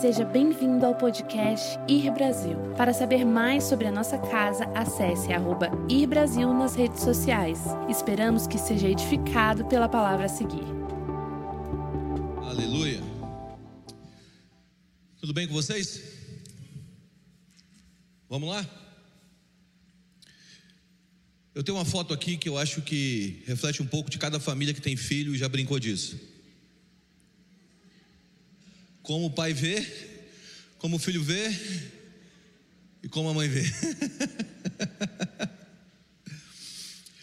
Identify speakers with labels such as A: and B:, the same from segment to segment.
A: Seja bem-vindo ao podcast Ir Brasil. Para saber mais sobre a nossa casa, acesse arroba Ir Brasil nas redes sociais. Esperamos que seja edificado pela palavra a seguir.
B: Aleluia. Tudo bem com vocês? Vamos lá? Eu tenho uma foto aqui que eu acho que reflete um pouco de cada família que tem filho e já brincou disso. Como o pai vê, como o filho vê e como a mãe vê.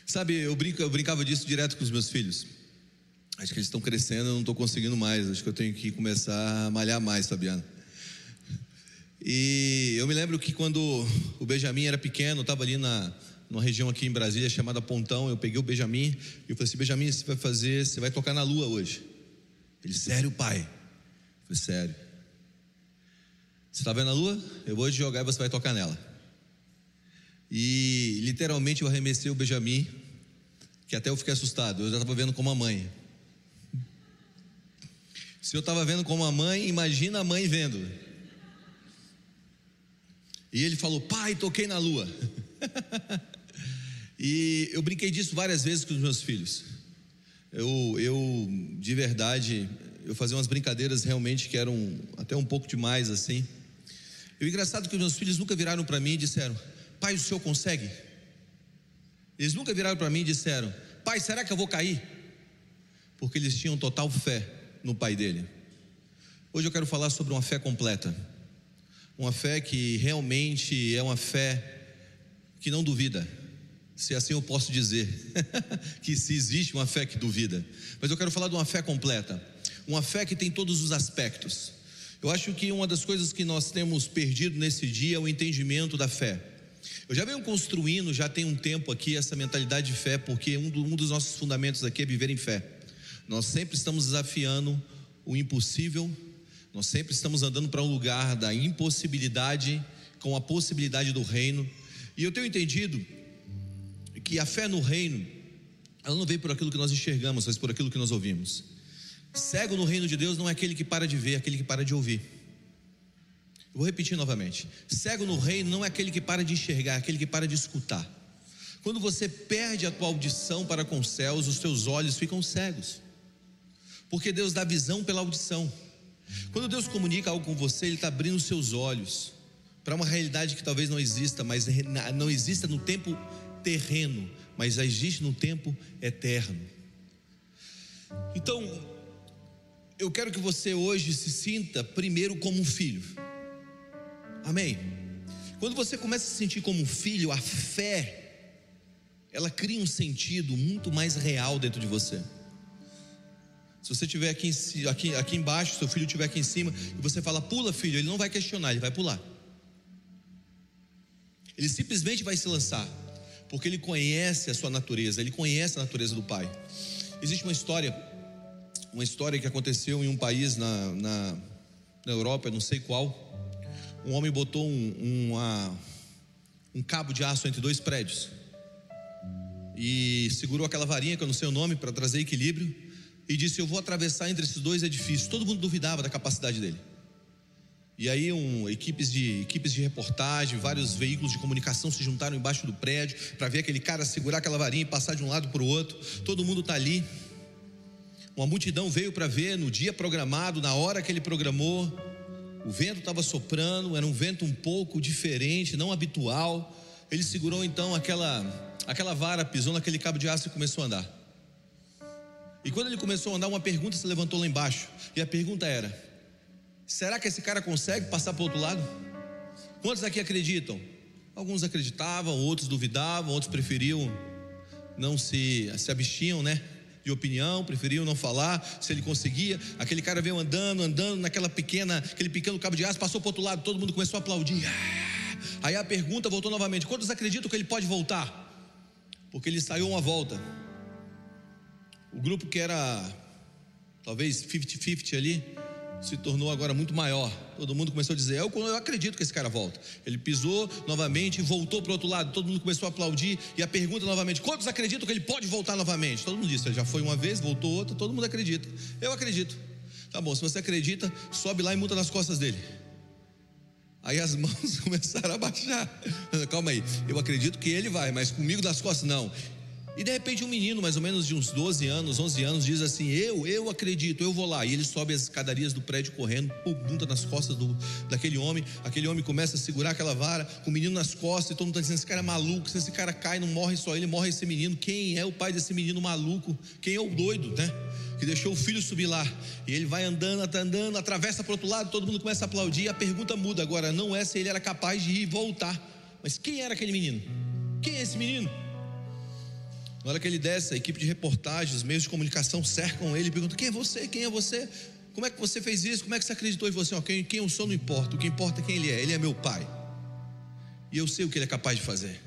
B: Sabe, eu, brinco, eu brincava disso direto com os meus filhos. Acho que eles estão crescendo, eu não estou conseguindo mais. Acho que eu tenho que começar a malhar mais, Fabiana. E eu me lembro que quando o Benjamin era pequeno, estava ali na, numa região aqui em Brasília chamada Pontão. Eu peguei o Benjamin e eu falei assim: Benjamin, você vai fazer, você vai tocar na lua hoje. Ele, sério, pai? Falei, sério. Você está vendo a lua? Eu vou te jogar e você vai tocar nela. E literalmente eu arremessei o Benjamin, que até eu fiquei assustado. Eu já estava vendo como a mãe. Se eu estava vendo como a mãe, imagina a mãe vendo. E ele falou: Pai, toquei na lua. e eu brinquei disso várias vezes com os meus filhos. Eu, eu, de verdade, eu fazia umas brincadeiras realmente que eram até um pouco demais assim. E o engraçado é que meus filhos nunca viraram para mim e disseram: Pai, o senhor consegue? Eles nunca viraram para mim e disseram: Pai, será que eu vou cair? Porque eles tinham total fé no pai dele. Hoje eu quero falar sobre uma fé completa. Uma fé que realmente é uma fé que não duvida. Se assim eu posso dizer, que se existe uma fé que duvida. Mas eu quero falar de uma fé completa. Uma fé que tem todos os aspectos. Eu acho que uma das coisas que nós temos perdido nesse dia é o entendimento da fé. Eu já venho construindo, já tem um tempo aqui, essa mentalidade de fé, porque um, do, um dos nossos fundamentos aqui é viver em fé. Nós sempre estamos desafiando o impossível, nós sempre estamos andando para um lugar da impossibilidade com a possibilidade do reino. E eu tenho entendido que a fé no reino, ela não vem por aquilo que nós enxergamos, mas por aquilo que nós ouvimos. Cego no reino de Deus não é aquele que para de ver, é aquele que para de ouvir. Vou repetir novamente: cego no reino não é aquele que para de enxergar, é aquele que para de escutar. Quando você perde a tua audição para com os céus, os teus olhos ficam cegos, porque Deus dá visão pela audição. Quando Deus comunica algo com você, Ele está abrindo os seus olhos para uma realidade que talvez não exista, mas não exista no tempo terreno, mas existe no tempo eterno. Então, eu quero que você hoje se sinta primeiro como um filho. Amém. Quando você começa a se sentir como um filho, a fé ela cria um sentido muito mais real dentro de você. Se você estiver aqui, aqui, aqui embaixo, seu filho estiver aqui em cima, e você fala, pula, filho, ele não vai questionar, ele vai pular. Ele simplesmente vai se lançar, porque ele conhece a sua natureza, ele conhece a natureza do pai. Existe uma história, uma história que aconteceu em um país na, na, na Europa, não sei qual. Um homem botou um, uma, um cabo de aço entre dois prédios e segurou aquela varinha que eu não sei o nome para trazer equilíbrio e disse: Eu vou atravessar entre esses dois edifícios. Todo mundo duvidava da capacidade dele. E aí, um, equipes, de, equipes de reportagem, vários veículos de comunicação se juntaram embaixo do prédio para ver aquele cara segurar aquela varinha e passar de um lado para o outro. Todo mundo está ali. Uma multidão veio para ver no dia programado, na hora que ele programou. O vento estava soprando, era um vento um pouco diferente, não habitual. Ele segurou então aquela, aquela vara, pisou naquele cabo de aço e começou a andar. E quando ele começou a andar, uma pergunta se levantou lá embaixo. E a pergunta era: será que esse cara consegue passar para o outro lado? Quantos aqui acreditam? Alguns acreditavam, outros duvidavam, outros preferiam não se, se abstinham, né? De opinião, preferiam não falar se ele conseguia. Aquele cara veio andando, andando naquela pequena, aquele pequeno cabo de aço, passou para o outro lado, todo mundo começou a aplaudir. Aí a pergunta voltou novamente: quantos acreditam que ele pode voltar? Porque ele saiu uma volta o grupo que era talvez 50-50 ali, se tornou agora muito maior. Todo mundo começou a dizer: eu, eu acredito que esse cara volta. Ele pisou novamente voltou para o outro lado. Todo mundo começou a aplaudir. E a pergunta novamente: quantos acreditam que ele pode voltar novamente? Todo mundo disse: ele já foi uma vez, voltou outra. Todo mundo acredita. Eu acredito. Tá bom, se você acredita, sobe lá e multa nas costas dele. Aí as mãos começaram a baixar. Calma aí, eu acredito que ele vai, mas comigo das costas não. E de repente um menino, mais ou menos de uns 12 anos, 11 anos, diz assim: Eu, eu acredito, eu vou lá. E ele sobe as escadarias do prédio correndo, bunda nas costas do, daquele homem. Aquele homem começa a segurar aquela vara, com o menino nas costas, e todo mundo está dizendo: Esse cara é maluco, se esse cara cai, não morre só ele, morre esse menino. Quem é o pai desse menino maluco? Quem é o doido, né? Que deixou o filho subir lá. E ele vai andando, tá andando, atravessa para outro lado, todo mundo começa a aplaudir. A pergunta muda agora: não é se ele era capaz de ir e voltar, mas quem era aquele menino? Quem é esse menino? Na hora que ele desce, a equipe de reportagens, os meios de comunicação cercam ele e perguntam: Quem é você? Quem é você? Como é que você fez isso? Como é que você acreditou em você? quem, quem eu sou não importa, o que importa é quem ele é. Ele é meu pai. E eu sei o que ele é capaz de fazer.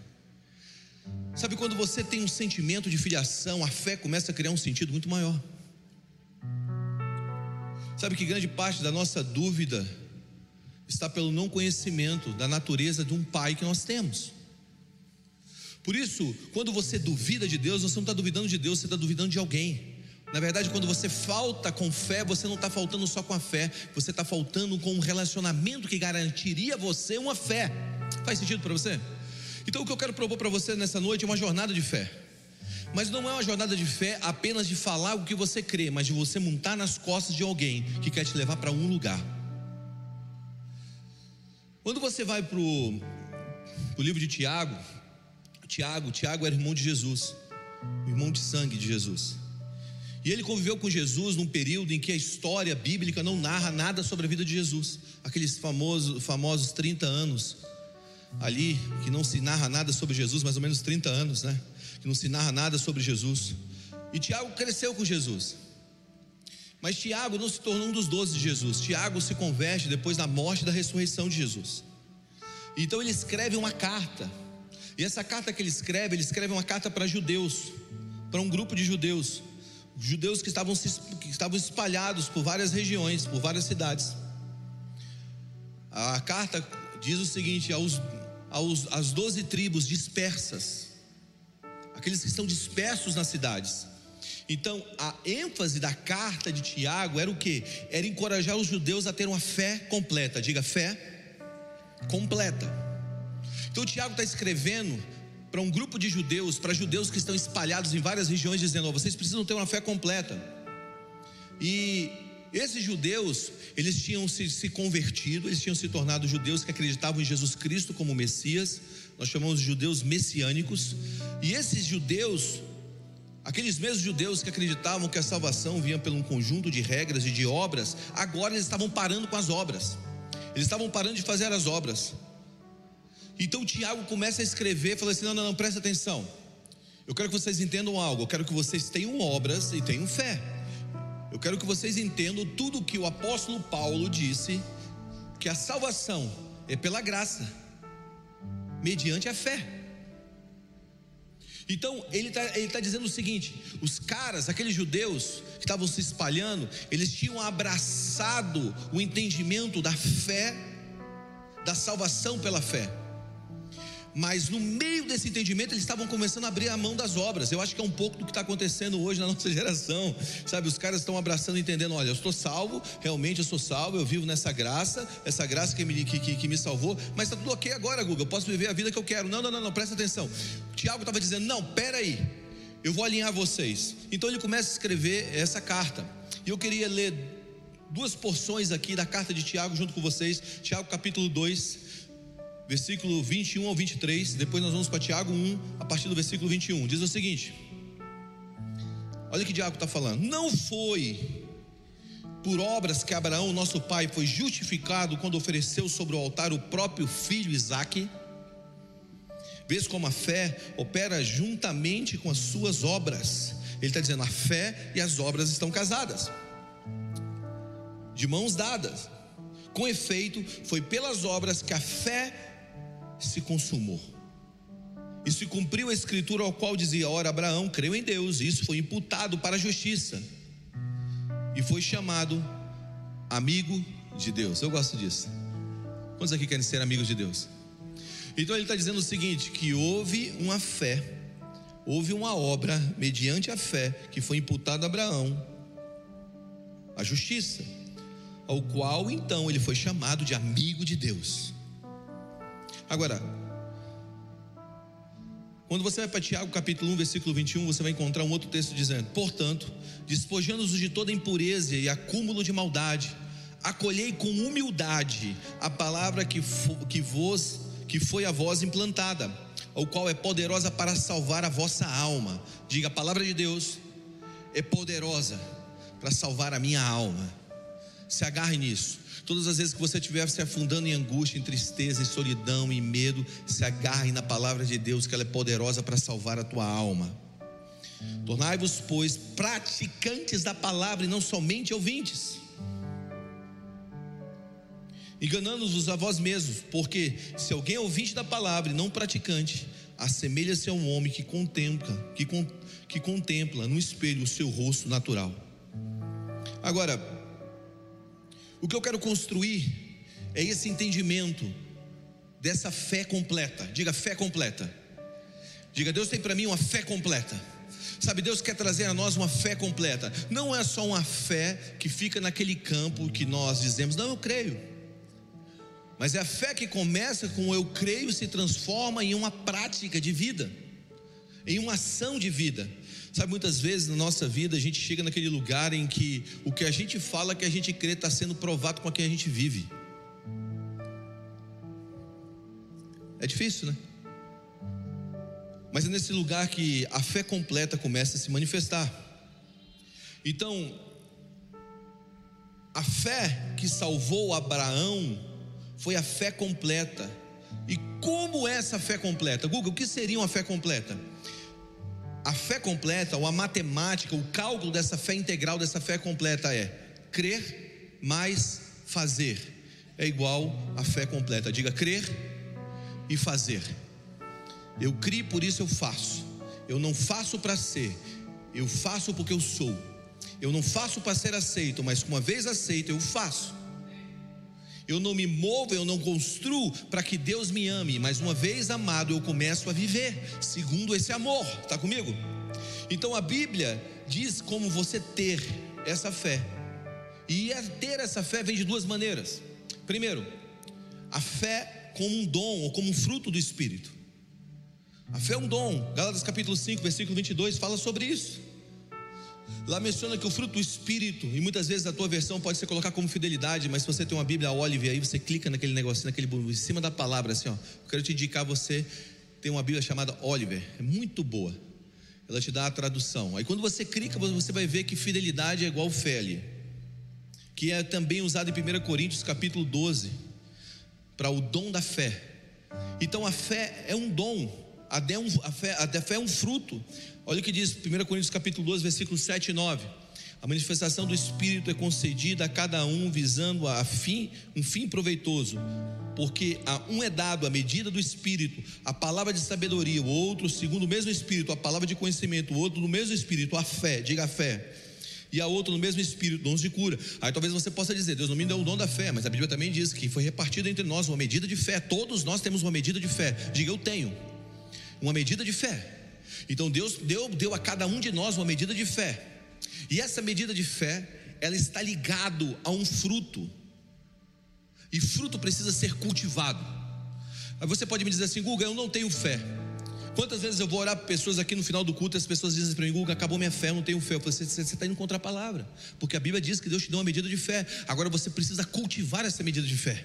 B: Sabe quando você tem um sentimento de filiação, a fé começa a criar um sentido muito maior. Sabe que grande parte da nossa dúvida está pelo não conhecimento da natureza de um pai que nós temos. Por isso, quando você duvida de Deus, você não está duvidando de Deus, você está duvidando de alguém. Na verdade, quando você falta com fé, você não está faltando só com a fé, você está faltando com um relacionamento que garantiria você uma fé. Faz sentido para você? Então, o que eu quero propor para você nessa noite é uma jornada de fé. Mas não é uma jornada de fé apenas de falar o que você crê, mas de você montar nas costas de alguém que quer te levar para um lugar. Quando você vai para o livro de Tiago, Tiago, Tiago era irmão de Jesus, irmão de sangue de Jesus. E ele conviveu com Jesus num período em que a história bíblica não narra nada sobre a vida de Jesus. Aqueles famosos, famosos 30 anos ali, que não se narra nada sobre Jesus, mais ou menos 30 anos, né? Que não se narra nada sobre Jesus. E Tiago cresceu com Jesus. Mas Tiago não se tornou um dos doze de Jesus. Tiago se converte depois da morte e da ressurreição de Jesus. Então ele escreve uma carta e essa carta que ele escreve, ele escreve uma carta para judeus, para um grupo de judeus, judeus que estavam, que estavam espalhados por várias regiões, por várias cidades. A carta diz o seguinte: aos, aos, às doze tribos dispersas, aqueles que estão dispersos nas cidades. Então, a ênfase da carta de Tiago era o que? Era encorajar os judeus a ter uma fé completa. Diga fé completa. Então Tiago está escrevendo para um grupo de judeus, para judeus que estão espalhados em várias regiões, dizendo: oh, vocês precisam ter uma fé completa. E esses judeus, eles tinham se, se, convertido, eles tinham se tornado judeus que acreditavam em Jesus Cristo como Messias, nós chamamos de judeus messiânicos, e esses judeus, aqueles mesmos judeus que acreditavam que a salvação vinha pelo um conjunto de regras e de obras, agora eles estavam parando com as obras, eles estavam parando de fazer as obras, então Tiago começa a escrever, fala assim: não, não, não, presta atenção. Eu quero que vocês entendam algo. Eu quero que vocês tenham obras e tenham fé. Eu quero que vocês entendam tudo que o apóstolo Paulo disse: que a salvação é pela graça, mediante a fé. Então ele está tá dizendo o seguinte: os caras, aqueles judeus que estavam se espalhando, eles tinham abraçado o entendimento da fé, da salvação pela fé mas no meio desse entendimento eles estavam começando a abrir a mão das obras. Eu acho que é um pouco do que está acontecendo hoje na nossa geração, sabe? Os caras estão abraçando, entendendo: olha, eu estou salvo, realmente eu sou salvo, eu vivo nessa graça, essa graça que me, que, que, que me salvou, mas está tudo ok agora, Google, eu posso viver a vida que eu quero. Não, não, não, não presta atenção. Tiago estava dizendo: não, peraí, eu vou alinhar vocês. Então ele começa a escrever essa carta, e eu queria ler duas porções aqui da carta de Tiago junto com vocês, Tiago capítulo 2 versículo 21 ao 23. Depois nós vamos para Tiago 1, a partir do versículo 21. Diz o seguinte: Olha o que Tiago está falando. Não foi por obras que Abraão, nosso pai, foi justificado quando ofereceu sobre o altar o próprio filho Isaque. Vês como a fé opera juntamente com as suas obras. Ele está dizendo: a fé e as obras estão casadas, de mãos dadas. Com efeito, foi pelas obras que a fé se consumou. E se cumpriu a escritura ao qual dizia: Ora, Abraão creu em Deus, e isso foi imputado para a justiça, e foi chamado amigo de Deus. Eu gosto disso. Quantos aqui querem ser amigos de Deus? Então ele está dizendo o seguinte: que houve uma fé, houve uma obra mediante a fé que foi imputada a Abraão, a justiça, ao qual então ele foi chamado de amigo de Deus. Agora, quando você vai para Tiago capítulo 1, versículo 21, você vai encontrar um outro texto dizendo: Portanto, despojando-os de toda impureza e acúmulo de maldade, acolhei com humildade a palavra que, que vos que foi a voz implantada, o qual é poderosa para salvar a vossa alma. Diga, a palavra de Deus é poderosa para salvar a minha alma. Se agarre nisso. Todas as vezes que você estiver se afundando em angústia, em tristeza, em solidão, em medo, se agarre na palavra de Deus, que ela é poderosa para salvar a tua alma. Tornai-vos, pois, praticantes da palavra e não somente ouvintes, enganando-vos a vós mesmos, porque se alguém é ouvinte da palavra e não praticante, assemelha-se a um homem que contempla, que, que contempla no espelho o seu rosto natural. Agora, o que eu quero construir é esse entendimento dessa fé completa. Diga fé completa. Diga, Deus tem para mim uma fé completa. Sabe, Deus quer trazer a nós uma fé completa. Não é só uma fé que fica naquele campo que nós dizemos, não, eu creio. Mas é a fé que começa com eu creio e se transforma em uma prática de vida, em uma ação de vida. Sabe, muitas vezes na nossa vida a gente chega naquele lugar em que o que a gente fala que a gente crê está sendo provado com a quem a gente vive. É difícil, né? Mas é nesse lugar que a fé completa começa a se manifestar. Então, a fé que salvou Abraão foi a fé completa. E como é essa fé completa? Google, o que seria uma fé completa? A fé completa, ou a matemática, o cálculo dessa fé integral, dessa fé completa é crer mais fazer. É igual a fé completa. Diga crer e fazer. Eu crio, por isso eu faço. Eu não faço para ser, eu faço porque eu sou. Eu não faço para ser aceito, mas uma vez aceito, eu faço. Eu não me movo, eu não construo para que Deus me ame, mas uma vez amado, eu começo a viver segundo esse amor. Está comigo? Então a Bíblia diz como você ter essa fé. E ter essa fé vem de duas maneiras. Primeiro, a fé como um dom ou como um fruto do Espírito. A fé é um dom. Gálatas capítulo 5, versículo 22 fala sobre isso. Lá menciona que o fruto do Espírito, e muitas vezes a tua versão pode ser colocar como fidelidade, mas se você tem uma Bíblia Olive aí, você clica naquele negocinho, naquele em cima da palavra, assim, ó. Eu quero te indicar você tem uma Bíblia chamada Oliver, é muito boa. Ela te dá a tradução. Aí quando você clica, você vai ver que fidelidade é igual ali. Que é também usado em 1 Coríntios capítulo 12, para o dom da fé. Então a fé é um dom, a fé, a fé é um fruto. Olha o que diz 1 Coríntios capítulo 12, versículos 7 e 9. A manifestação do Espírito é concedida a cada um visando a fim, um fim proveitoso, porque a um é dado a medida do Espírito, a palavra de sabedoria, o outro, segundo o mesmo Espírito, a palavra de conhecimento, o outro no mesmo Espírito, a fé, diga a fé, e a outro no mesmo Espírito, dons de cura. Aí talvez você possa dizer, Deus não me deu o dom da fé, mas a Bíblia também diz que foi repartido entre nós uma medida de fé, todos nós temos uma medida de fé, diga eu tenho, uma medida de fé. Então Deus deu, deu a cada um de nós uma medida de fé. E essa medida de fé, ela está ligado a um fruto. E fruto precisa ser cultivado. Aí você pode me dizer assim, Guga, eu não tenho fé. Quantas vezes eu vou orar para pessoas aqui no final do culto e as pessoas dizem para mim, Guga, acabou minha fé, eu não tenho fé. Eu falo, você está indo contra a palavra. Porque a Bíblia diz que Deus te deu uma medida de fé. Agora você precisa cultivar essa medida de fé.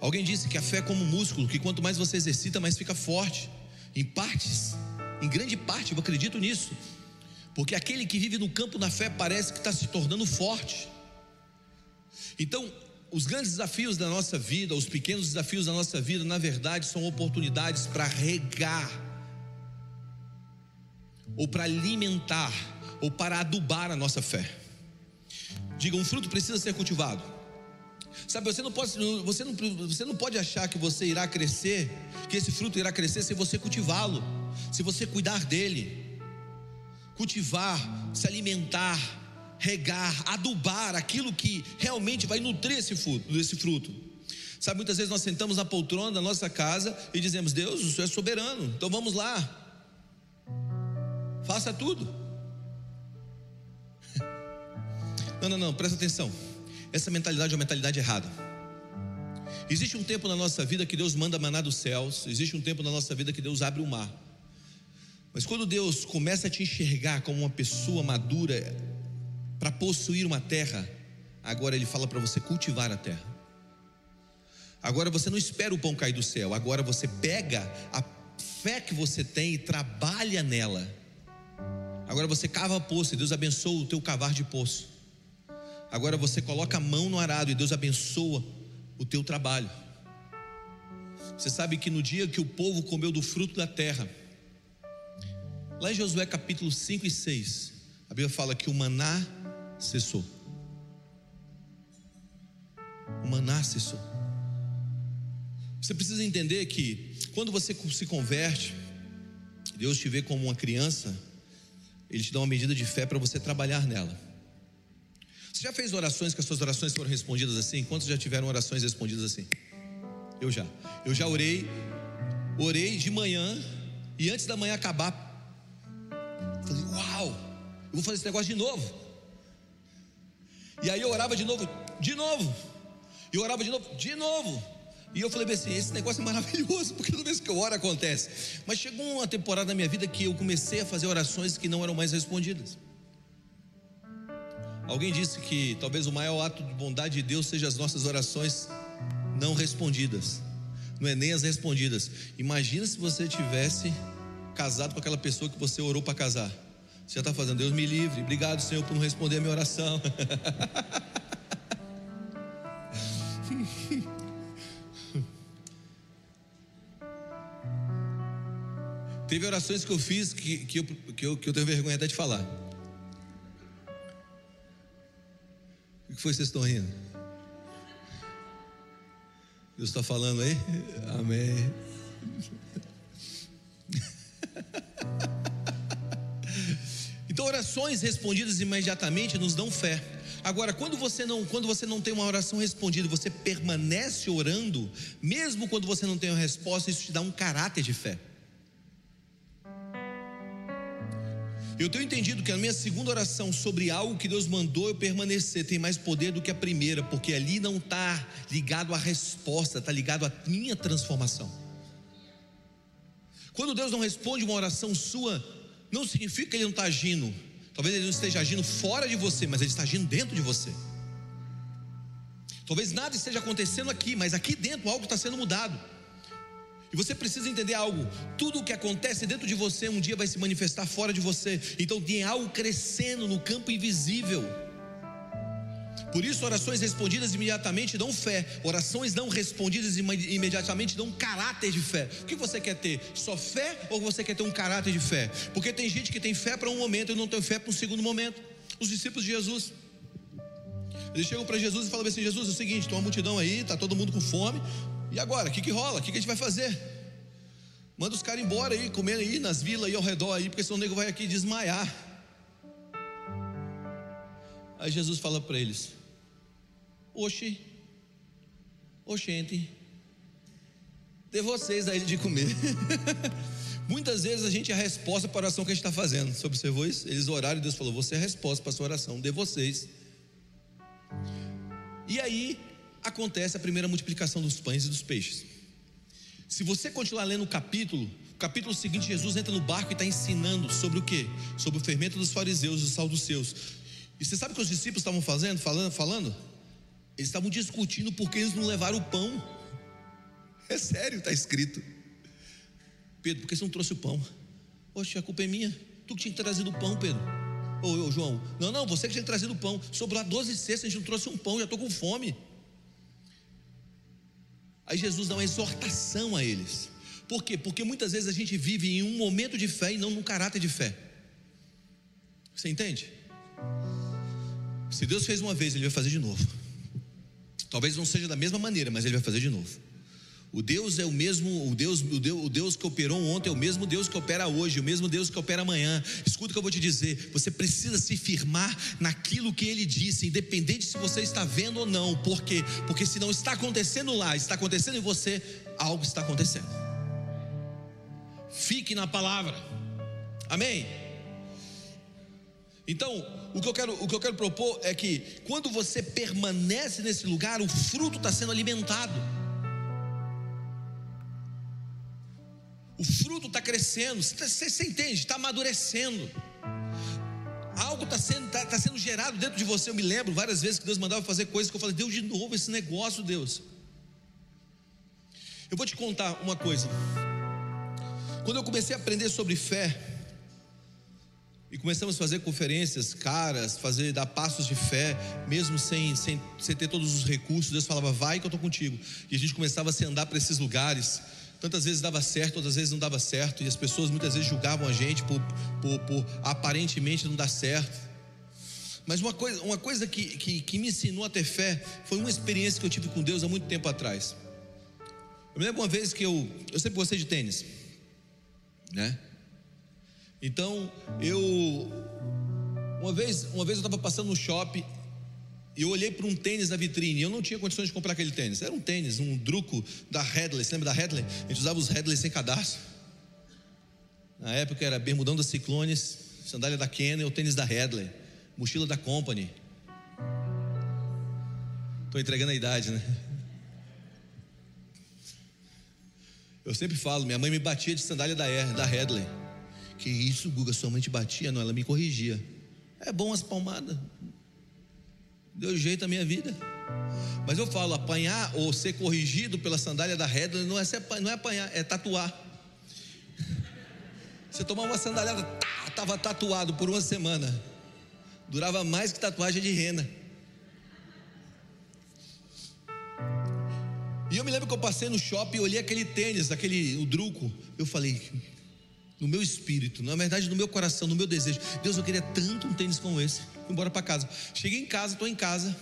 B: Alguém disse que a fé é como um músculo, que quanto mais você exercita, mais fica forte. Em partes, em grande parte, eu acredito nisso. Porque aquele que vive no campo da fé parece que está se tornando forte. Então, os grandes desafios da nossa vida, os pequenos desafios da nossa vida, na verdade, são oportunidades para regar, ou para alimentar, ou para adubar a nossa fé. Diga, um fruto precisa ser cultivado. Sabe, você não pode, você não, você não pode achar que você irá crescer, que esse fruto irá crescer se você cultivá-lo, se você cuidar dele cultivar, se alimentar, regar, adubar aquilo que realmente vai nutrir esse fruto, desse fruto. Sabe, muitas vezes nós sentamos na poltrona da nossa casa e dizemos: Deus, o Senhor é soberano, então vamos lá, faça tudo. Não, não, não, presta atenção. Essa mentalidade é uma mentalidade errada. Existe um tempo na nossa vida que Deus manda maná dos céus, existe um tempo na nossa vida que Deus abre o mar. Mas quando Deus começa a te enxergar como uma pessoa madura para possuir uma terra, agora Ele fala para você cultivar a terra. Agora você não espera o pão cair do céu, agora você pega a fé que você tem e trabalha nela. Agora você cava poço e Deus abençoa o teu cavar de poço. Agora você coloca a mão no arado e Deus abençoa o teu trabalho. Você sabe que no dia que o povo comeu do fruto da terra, lá em Josué capítulo 5 e 6, a Bíblia fala que o maná cessou. O maná cessou. Você precisa entender que quando você se converte, Deus te vê como uma criança, Ele te dá uma medida de fé para você trabalhar nela. Você já fez orações que as suas orações foram respondidas assim? Quantos já tiveram orações respondidas assim? Eu já. Eu já orei, orei de manhã e antes da manhã acabar, falei: Uau, eu vou fazer esse negócio de novo. E aí eu orava de novo, de novo, e orava de novo, de novo. E eu falei assim: esse negócio é maravilhoso, porque toda vez que eu oro acontece. Mas chegou uma temporada na minha vida que eu comecei a fazer orações que não eram mais respondidas. Alguém disse que talvez o maior ato de bondade de Deus seja as nossas orações não respondidas. Não é nem as respondidas. Imagina se você tivesse casado com aquela pessoa que você orou para casar. Você está fazendo, Deus me livre. Obrigado, Senhor, por não responder a minha oração. Teve orações que eu fiz que, que, eu, que, eu, que eu tenho vergonha até de falar. Que foi que vocês estão rindo? Deus está falando aí? Amém. Então, orações respondidas imediatamente nos dão fé. Agora, quando você não, quando você não tem uma oração respondida, você permanece orando, mesmo quando você não tem uma resposta, isso te dá um caráter de fé. Eu tenho entendido que a minha segunda oração sobre algo que Deus mandou eu permanecer tem mais poder do que a primeira, porque ali não está ligado à resposta, está ligado à minha transformação. Quando Deus não responde uma oração sua, não significa que Ele não está agindo. Talvez Ele não esteja agindo fora de você, mas Ele está agindo dentro de você. Talvez nada esteja acontecendo aqui, mas aqui dentro algo está sendo mudado. E você precisa entender algo: tudo o que acontece dentro de você um dia vai se manifestar fora de você. Então tem algo crescendo no campo invisível. Por isso, orações respondidas imediatamente dão fé, orações não respondidas imediatamente dão caráter de fé. O que você quer ter? Só fé ou você quer ter um caráter de fé? Porque tem gente que tem fé para um momento e não tem fé para um segundo momento. Os discípulos de Jesus. Eles chegam para Jesus e falam assim: Jesus, é o seguinte, tem uma multidão aí, está todo mundo com fome. E agora, o que, que rola? O que, que a gente vai fazer? Manda os caras embora aí, comer aí nas vilas aí ao redor aí, porque senão o nego vai aqui desmaiar. Aí Jesus fala para eles: Oxi, oxente, dê vocês a de comer. Muitas vezes a gente é a resposta para a oração que a gente está fazendo. Você observou isso? Eles oraram e Deus falou: Você é a resposta para a sua oração, dê vocês. E aí, acontece a primeira multiplicação dos pães e dos peixes. Se você continuar lendo o capítulo, o capítulo seguinte, Jesus entra no barco e está ensinando sobre o que? Sobre o fermento dos fariseus e o sal dos seus. E você sabe o que os discípulos estavam fazendo, falando, falando? Eles estavam discutindo porque eles não levaram o pão. É sério, está escrito. Pedro, por que você não trouxe o pão? Poxa, a culpa é minha. Tu que tinha trazido o pão, Pedro. Ô, ô João, não, não, você que tinha trazido o pão. Sobrou 12 cestas, a gente não trouxe um pão, já estou com fome. Aí Jesus dá uma exortação a eles. Por quê? Porque muitas vezes a gente vive em um momento de fé e não num caráter de fé. Você entende? Se Deus fez uma vez, Ele vai fazer de novo. Talvez não seja da mesma maneira, mas Ele vai fazer de novo. O Deus é o mesmo, o Deus, o Deus, o Deus que operou ontem é o mesmo Deus que opera hoje, o mesmo Deus que opera amanhã. Escuta o que eu vou te dizer. Você precisa se firmar naquilo que Ele disse, independente se você está vendo ou não. Por quê? Porque se não está acontecendo lá, está acontecendo em você, algo está acontecendo. Fique na palavra. Amém. Então, o que, eu quero, o que eu quero propor é que quando você permanece nesse lugar, o fruto está sendo alimentado. O fruto está crescendo, você, entende? Está amadurecendo. Algo está sendo, tá, tá sendo gerado dentro de você. Eu me lembro várias vezes que Deus mandava fazer coisas que eu falei, Deus, de novo esse negócio, Deus. Eu vou te contar uma coisa. Quando eu comecei a aprender sobre fé, e começamos a fazer conferências caras, fazer dar passos de fé, mesmo sem, sem, sem ter todos os recursos. Deus falava, vai que eu estou contigo. E a gente começava a se andar para esses lugares. Tantas vezes dava certo, outras vezes não dava certo. E as pessoas muitas vezes julgavam a gente por, por, por aparentemente não dar certo. Mas uma coisa, uma coisa que, que, que me ensinou a ter fé foi uma experiência que eu tive com Deus há muito tempo atrás. Eu me lembro uma vez que eu, eu sempre gostei de tênis, né? Então, eu uma vez, uma vez eu estava passando no shopping e eu olhei para um tênis na vitrine. Eu não tinha condições de comprar aquele tênis. Era um tênis, um druco da Headley. Você lembra da Headley? A gente usava os Headley sem cadastro. Na época era bermudão da Ciclones, sandália da Canon, o tênis da Headley, mochila da Company. Estou entregando a idade, né? Eu sempre falo, minha mãe me batia de sandália da, da Headley. Que isso, Guga, sua mãe te batia? Não, ela me corrigia. É bom as palmadas. Deu jeito a minha vida. Mas eu falo, apanhar ou ser corrigido pela sandália da Headley não é, ser, não é apanhar, é tatuar. Você tomar uma sandália, tá, tava tatuado por uma semana. Durava mais que tatuagem de rena. E eu me lembro que eu passei no shopping e olhei aquele tênis, aquele o druco. Eu falei, no meu espírito, na verdade no meu coração, no meu desejo, Deus, eu queria tanto um tênis como esse. Fui embora para casa. Cheguei em casa, estou em casa.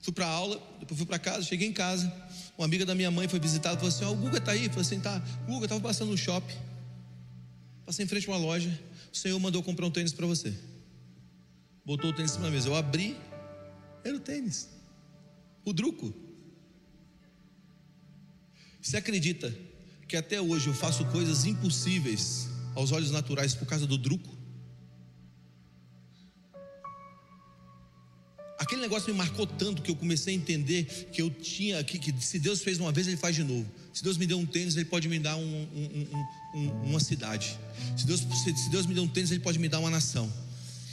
B: Fui para aula, depois fui para casa, cheguei em casa. Uma amiga da minha mãe foi visitar, falou assim: Ó, oh, o Guga está aí. Eu falei assim: tá, Guga, estava passando no shopping. Passei em frente a uma loja. O Senhor mandou comprar um tênis para você. Botou o tênis em cima da mesa. Eu abri, era o tênis. O druco. Você acredita que até hoje eu faço coisas impossíveis aos olhos naturais por causa do druco? Aquele negócio me marcou tanto que eu comecei a entender que eu tinha que, que se Deus fez uma vez, Ele faz de novo. Se Deus me deu um tênis, Ele pode me dar um, um, um, uma cidade. Se Deus, se, se Deus me deu um tênis, Ele pode me dar uma nação.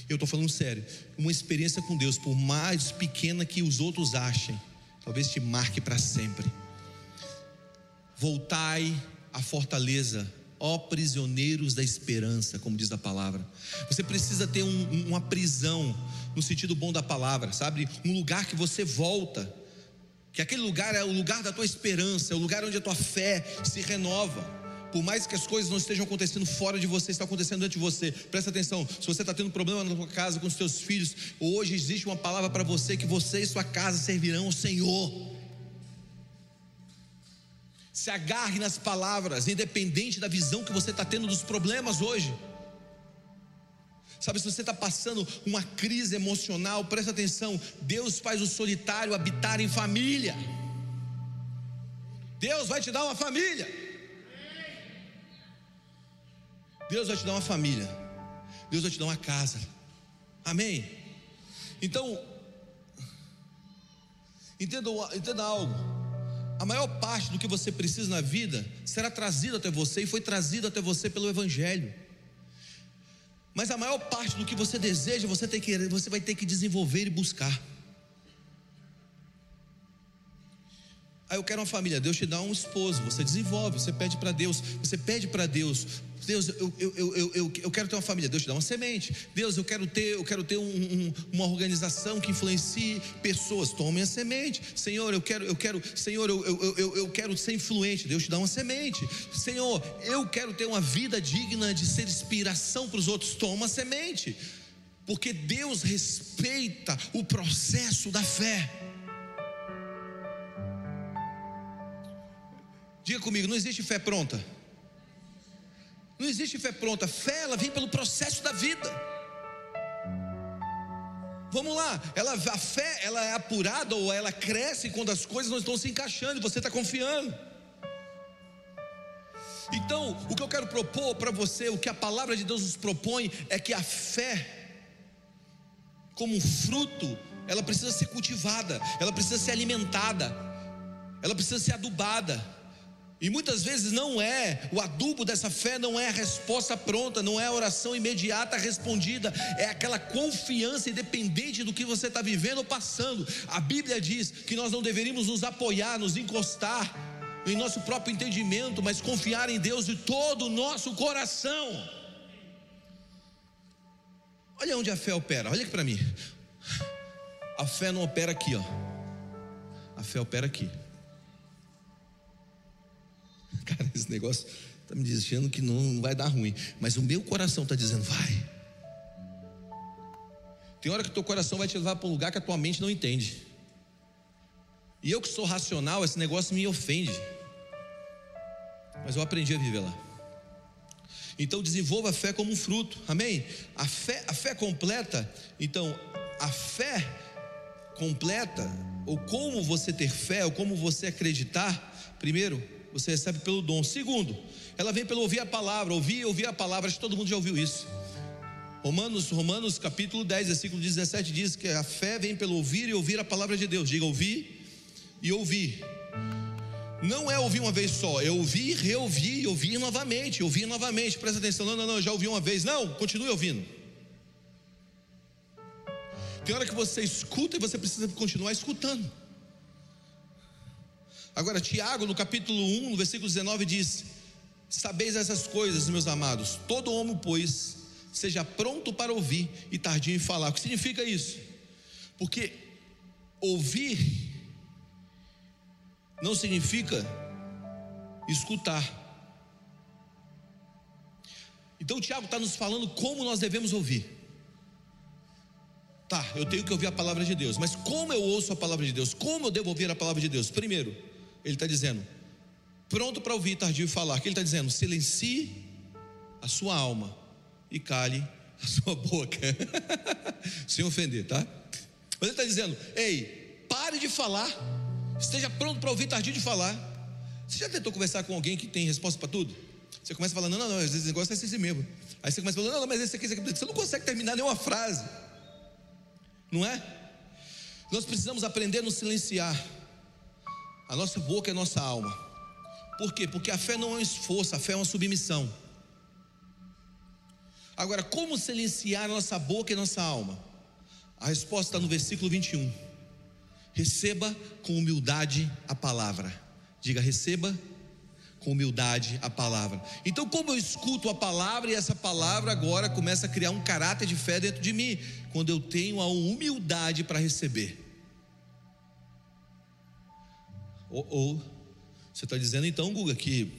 B: Eu estou falando sério. Uma experiência com Deus, por mais pequena que os outros achem, talvez te marque para sempre. Voltai à fortaleza, ó prisioneiros da esperança, como diz a palavra. Você precisa ter um, uma prisão, no sentido bom da palavra, sabe? Um lugar que você volta, que aquele lugar é o lugar da tua esperança, é o lugar onde a tua fé se renova. Por mais que as coisas não estejam acontecendo fora de você, está acontecendo dentro de você. Presta atenção. Se você está tendo problema na tua casa com os teus filhos, hoje existe uma palavra para você que você e sua casa servirão ao Senhor. Se agarre nas palavras, independente da visão que você está tendo dos problemas hoje. Sabe, se você está passando uma crise emocional, presta atenção: Deus faz o solitário habitar em família. Deus vai te dar uma família. Deus vai te dar uma família. Deus vai te dar uma casa. Amém? Então, entenda, entenda algo. A maior parte do que você precisa na vida será trazido até você e foi trazido até você pelo Evangelho. Mas a maior parte do que você deseja, você, que, você vai ter que desenvolver e buscar. Eu quero uma família, Deus te dá um esposo, você desenvolve, você pede para Deus, você pede para Deus, Deus, eu, eu, eu, eu, eu quero ter uma família, Deus te dá uma semente, Deus, eu quero ter, eu quero ter um, um, uma organização que influencie pessoas, tome a semente, Senhor, eu quero, eu quero, Senhor, eu, eu, eu, eu quero ser influente, Deus te dá uma semente, Senhor, eu quero ter uma vida digna de ser inspiração para os outros, toma a semente, porque Deus respeita o processo da fé. Diga comigo, não existe fé pronta. Não existe fé pronta. Fé ela vem pelo processo da vida. Vamos lá, ela, a fé ela é apurada ou ela cresce quando as coisas não estão se encaixando e você está confiando. Então, o que eu quero propor para você, o que a palavra de Deus nos propõe, é que a fé como fruto, ela precisa ser cultivada, ela precisa ser alimentada, ela precisa ser adubada. E muitas vezes não é, o adubo dessa fé não é a resposta pronta, não é a oração imediata respondida, é aquela confiança independente do que você está vivendo ou passando. A Bíblia diz que nós não deveríamos nos apoiar, nos encostar em nosso próprio entendimento, mas confiar em Deus de todo o nosso coração. Olha onde a fé opera, olha aqui para mim. A fé não opera aqui, ó. A fé opera aqui. Cara, esse negócio está me dizendo que não vai dar ruim. Mas o meu coração está dizendo, vai. Tem hora que o teu coração vai te levar para um lugar que a tua mente não entende. E eu que sou racional, esse negócio me ofende. Mas eu aprendi a viver lá. Então desenvolva a fé como um fruto. Amém? A fé, a fé completa. Então, a fé completa, ou como você ter fé, ou como você acreditar, primeiro, você recebe pelo dom. Segundo, ela vem pelo ouvir a palavra, ouvir ouvir a palavra, acho que todo mundo já ouviu isso. Romanos, Romanos capítulo 10, versículo 17 diz que a fé vem pelo ouvir e ouvir a palavra de Deus. Diga ouvir e ouvir. Não é ouvir uma vez só, é ouvir, reouvir ouvir novamente, ouvir novamente. Presta atenção, não, não, não, já ouvi uma vez. Não, continue ouvindo. Tem hora que você escuta e você precisa continuar escutando. Agora, Tiago, no capítulo 1, no versículo 19, diz: Sabeis essas coisas, meus amados, todo homem, pois, seja pronto para ouvir e tardio em falar. O que significa isso? Porque ouvir não significa escutar. Então, Tiago está nos falando como nós devemos ouvir. Tá, eu tenho que ouvir a palavra de Deus, mas como eu ouço a palavra de Deus? Como eu devo ouvir a palavra de Deus? Primeiro, ele está dizendo, pronto para ouvir, tardio falar. Que ele está dizendo, silencie a sua alma e cale a sua boca, sem ofender, tá? Mas ele está dizendo, ei, pare de falar, esteja pronto para ouvir, tardio de falar. Você já tentou conversar com alguém que tem resposta para tudo? Você começa falando, não, não, não, às vezes esse negócio é assim mesmo. Aí você começa falando, não, não, mas esse aqui, esse aqui, você não consegue terminar nenhuma frase, não é? Nós precisamos aprender a nos silenciar. A nossa boca é a nossa alma. Por quê? Porque a fé não é um esforço, a fé é uma submissão. Agora, como silenciar a nossa boca e a nossa alma? A resposta está no versículo 21. Receba com humildade a palavra. Diga, receba com humildade a palavra. Então, como eu escuto a palavra e essa palavra agora começa a criar um caráter de fé dentro de mim, quando eu tenho a humildade para receber. Ou, ou você está dizendo então, Guga, que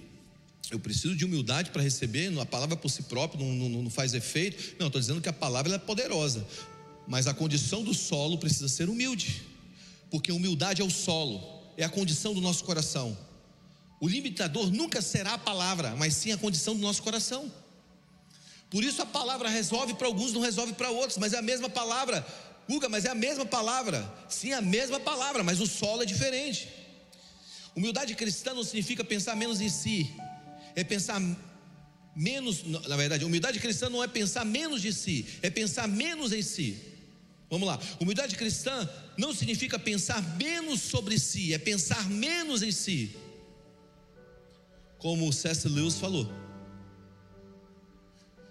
B: eu preciso de humildade para receber, a palavra por si própria não, não, não faz efeito. Não, estou dizendo que a palavra é poderosa, mas a condição do solo precisa ser humilde, porque humildade é o solo, é a condição do nosso coração. O limitador nunca será a palavra, mas sim a condição do nosso coração. Por isso a palavra resolve para alguns, não resolve para outros, mas é a mesma palavra. Guga, mas é a mesma palavra. Sim, é a mesma palavra, mas o solo é diferente. Humildade cristã não significa pensar menos em si, é pensar menos, na verdade, humildade cristã não é pensar menos de si, é pensar menos em si. Vamos lá, humildade cristã não significa pensar menos sobre si, é pensar menos em si. Como o C.S. Lewis falou.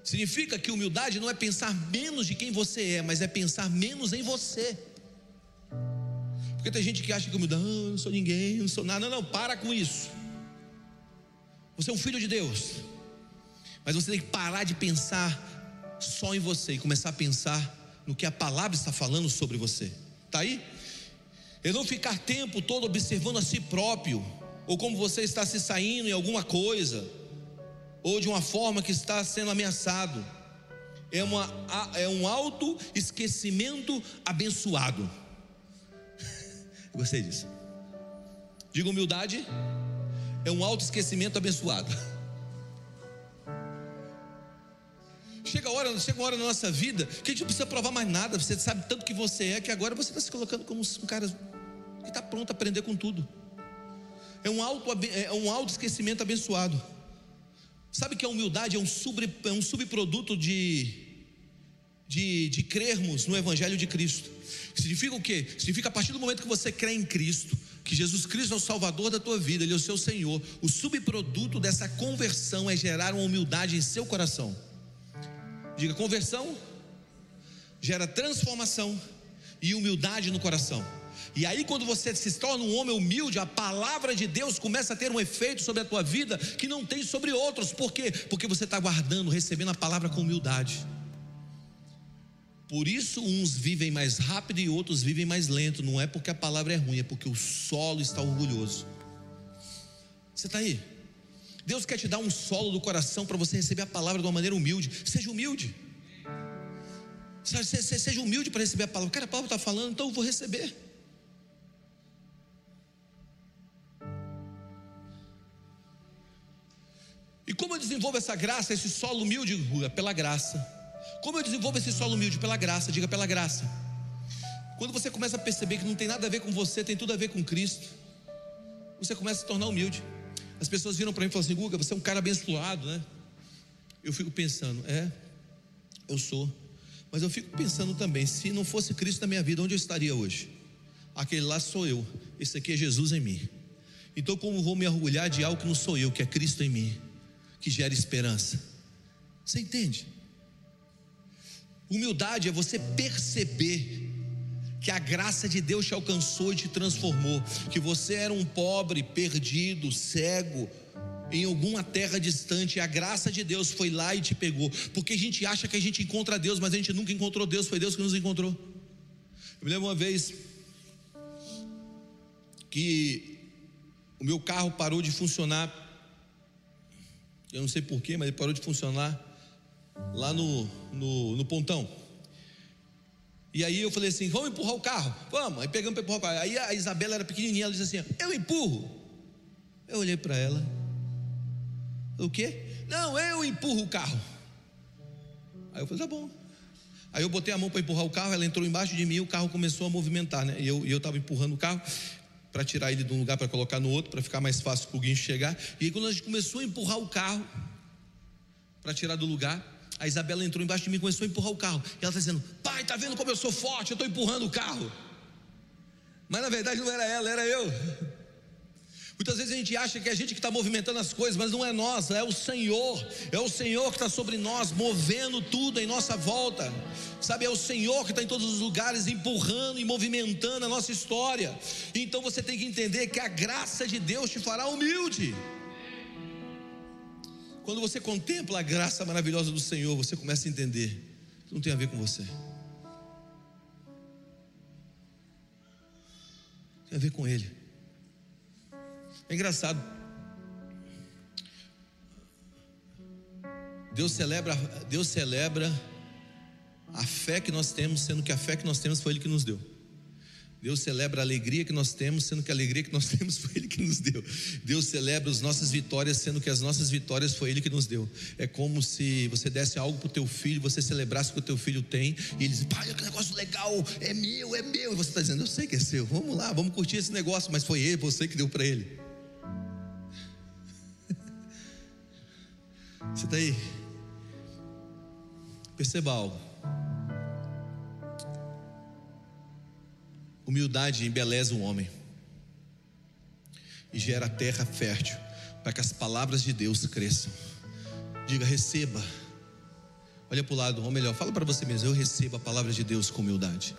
B: Significa que humildade não é pensar menos de quem você é, mas é pensar menos em você. Porque tem gente que acha que humildade, ah, eu não sou ninguém, eu não sou nada. Não, não, para com isso. Você é um filho de Deus. Mas você tem que parar de pensar só em você e começar a pensar no que a palavra está falando sobre você. Está aí? E não ficar tempo todo observando a si próprio, ou como você está se saindo em alguma coisa, ou de uma forma que está sendo ameaçado. É, uma, é um auto-esquecimento abençoado. Gostei disso. Diga humildade é um autoesquecimento abençoado. Chega a hora, chega uma hora na nossa vida que a gente não precisa provar mais nada. Você sabe tanto que você é que agora você está se colocando como um cara que está pronto a aprender com tudo. É um auto, é um auto esquecimento abençoado. Sabe que a humildade é um, sub, é um subproduto de de, de crermos no Evangelho de Cristo. Significa o quê? Significa a partir do momento que você crê em Cristo, que Jesus Cristo é o Salvador da tua vida, Ele é o seu Senhor, o subproduto dessa conversão é gerar uma humildade em seu coração. Diga, conversão gera transformação e humildade no coração. E aí, quando você se torna um homem humilde, a palavra de Deus começa a ter um efeito sobre a tua vida que não tem sobre outros. Por quê? Porque você está guardando, recebendo a palavra com humildade. Por isso, uns vivem mais rápido e outros vivem mais lento. Não é porque a palavra é ruim, é porque o solo está orgulhoso. Você está aí? Deus quer te dar um solo do coração para você receber a palavra de uma maneira humilde. Seja humilde. Seja humilde para receber a palavra. Cara, a palavra está falando, então eu vou receber. E como eu desenvolvo essa graça, esse solo humilde? Pela graça. Como eu desenvolvo esse solo humilde? Pela graça, diga pela graça. Quando você começa a perceber que não tem nada a ver com você, tem tudo a ver com Cristo, você começa a se tornar humilde. As pessoas viram para mim e falam assim: Guga, você é um cara abençoado, né? Eu fico pensando, é, eu sou. Mas eu fico pensando também, se não fosse Cristo na minha vida, onde eu estaria hoje? Aquele lá sou eu, esse aqui é Jesus em mim. Então, como vou me orgulhar de algo que não sou eu, que é Cristo em mim? que gera esperança. Você entende? Humildade é você perceber que a graça de Deus te alcançou e te transformou, que você era um pobre, perdido, cego, em alguma terra distante, e a graça de Deus foi lá e te pegou, porque a gente acha que a gente encontra Deus, mas a gente nunca encontrou Deus, foi Deus que nos encontrou. Eu me lembro uma vez que o meu carro parou de funcionar. Eu não sei porquê, mas ele parou de funcionar lá no, no, no pontão. E aí eu falei assim: vamos empurrar o carro? Vamos. Aí pegamos para empurrar o carro. Aí a Isabela era pequenininha, ela disse assim: eu empurro. Eu olhei para ela: o quê? Não, eu empurro o carro. Aí eu falei: tá bom. Aí eu botei a mão para empurrar o carro, ela entrou embaixo de mim e o carro começou a movimentar, né? E eu estava empurrando o carro para tirar ele de um lugar para colocar no outro, para ficar mais fácil para o guincho chegar. E aí, quando a gente começou a empurrar o carro para tirar do lugar, a Isabela entrou embaixo de mim e começou a empurrar o carro. E ela está dizendo: Pai, está vendo como eu sou forte? Eu estou empurrando o carro. Mas na verdade não era ela, era eu. Muitas vezes a gente acha que é a gente que está movimentando as coisas, mas não é nós, é o Senhor, é o Senhor que está sobre nós, movendo tudo em nossa volta, sabe? É o Senhor que está em todos os lugares, empurrando e movimentando a nossa história. Então você tem que entender que a graça de Deus te fará humilde. Quando você contempla a graça maravilhosa do Senhor, você começa a entender que não tem a ver com você, tem a ver com Ele. É engraçado. Deus celebra, Deus celebra a fé que nós temos, sendo que a fé que nós temos foi Ele que nos deu. Deus celebra a alegria que nós temos, sendo que a alegria que nós temos foi Ele que nos deu. Deus celebra as nossas vitórias, sendo que as nossas vitórias foi Ele que nos deu. É como se você desse algo para o teu filho, você celebrasse o que o teu filho tem, e ele diz: Pai, que negócio legal, é meu, é meu. E você está dizendo: Eu sei que é seu, vamos lá, vamos curtir esse negócio, mas foi Ele, você que deu para Ele. Você está aí? Perceba algo. Humildade embeleza o homem e gera terra fértil para que as palavras de Deus cresçam. Diga, receba. Olha para o lado, ou melhor, fala para você mesmo: eu recebo a palavra de Deus com humildade.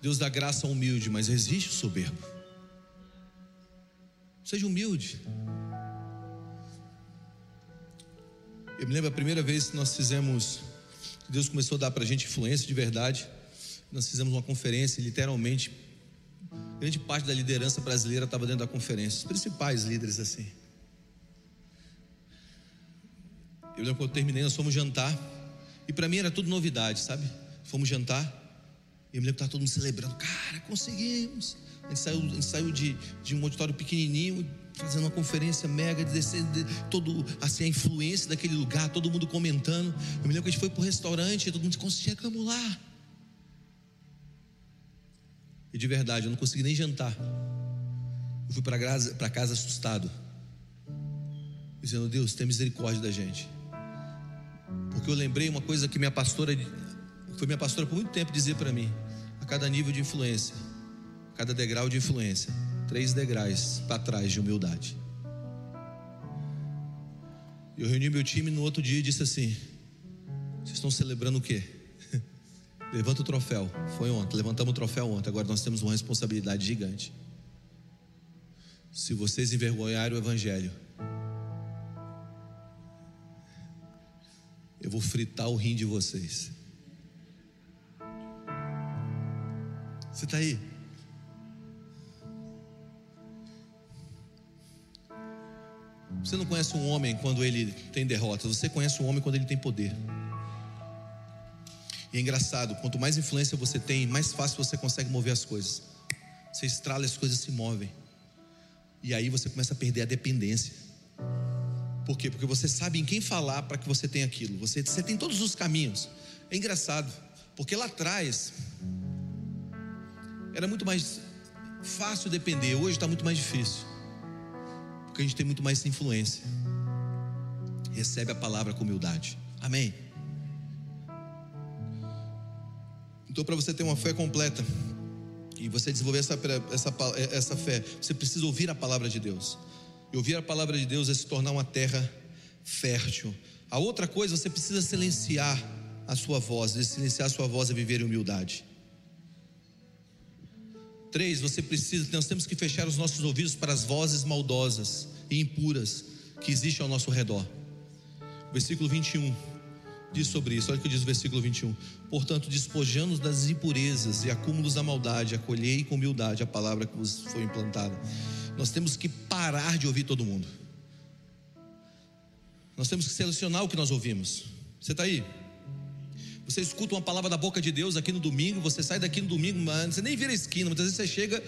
B: Deus dá graça ao humilde, mas resiste o soberbo. Seja humilde. Eu me lembro a primeira vez que nós fizemos, Deus começou a dar para a gente influência de verdade. Nós fizemos uma conferência literalmente, grande parte da liderança brasileira estava dentro da conferência, os principais líderes assim. Eu lembro quando eu terminei, nós fomos jantar, e para mim era tudo novidade, sabe? Fomos jantar, e eu me lembro que estava todo mundo celebrando, cara, conseguimos. A gente saiu, a gente saiu de, de um auditório pequenininho, fazendo uma conferência mega, de, de, todo assim, a influência daquele lugar, todo mundo comentando. Eu me lembro que a gente foi para o restaurante, todo mundo chegamos lá. E de verdade, eu não consegui nem jantar. Eu fui para casa, casa assustado, dizendo: Deus, tem misericórdia da gente. Porque eu lembrei uma coisa que minha pastora, foi minha pastora por muito tempo dizer para mim: a cada nível de influência, a cada degrau de influência, três degraus para trás de humildade. Eu reuni meu time no outro dia e disse assim: Vocês estão celebrando o quê? Levanta o troféu. Foi ontem, levantamos o troféu ontem. Agora nós temos uma responsabilidade gigante. Se vocês envergonharem o Evangelho, eu vou fritar o rim de vocês. Você está aí? Você não conhece um homem quando ele tem derrotas, você conhece um homem quando ele tem poder. E é engraçado, quanto mais influência você tem, mais fácil você consegue mover as coisas. Você estrala as coisas se movem. E aí você começa a perder a dependência. Por quê? Porque você sabe em quem falar para que você tenha aquilo. Você, você tem todos os caminhos. É engraçado, porque lá atrás era muito mais fácil depender, hoje está muito mais difícil. Porque a gente tem muito mais influência. Recebe a palavra com humildade. Amém. Então, para você ter uma fé completa e você desenvolver essa, essa, essa fé, você precisa ouvir a palavra de Deus. E ouvir a palavra de Deus é se tornar uma terra fértil. A outra coisa, você precisa silenciar a sua voz. E silenciar a sua voz é viver em humildade. Três, você precisa, nós temos que fechar os nossos ouvidos para as vozes maldosas e impuras que existem ao nosso redor. Versículo 21 diz sobre isso. Olha o que diz o versículo 21. Portanto, despojando-nos das impurezas e acúmulos da maldade, acolhei com humildade a palavra que vos foi implantada. Nós temos que parar de ouvir todo mundo. Nós temos que selecionar o que nós ouvimos. Você está aí? Você escuta uma palavra da boca de Deus aqui no domingo, você sai daqui no domingo, mas você nem vira a esquina, muitas vezes você chega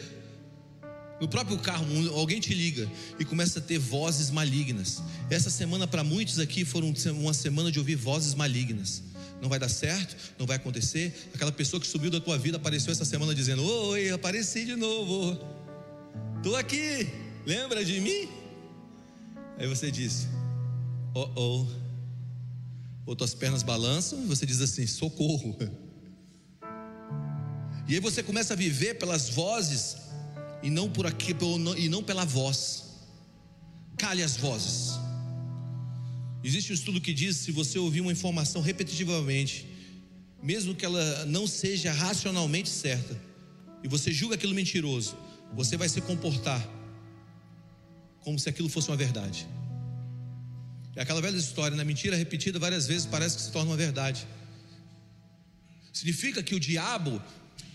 B: no próprio carro, alguém te liga e começa a ter vozes malignas. Essa semana, para muitos aqui, foram uma semana de ouvir vozes malignas. Não vai dar certo, não vai acontecer. Aquela pessoa que subiu da tua vida apareceu essa semana dizendo: Oi, apareci de novo. Estou aqui, lembra de mim? Aí você diz: Oh, oh. Ou tuas pernas balançam e você diz assim: Socorro. E aí você começa a viver pelas vozes e não por aqui e não pela voz. Cale as vozes. Existe um estudo que diz se você ouvir uma informação repetitivamente, mesmo que ela não seja racionalmente certa, e você julga aquilo mentiroso, você vai se comportar como se aquilo fosse uma verdade. É aquela velha história, na né? mentira repetida várias vezes parece que se torna uma verdade. Significa que o diabo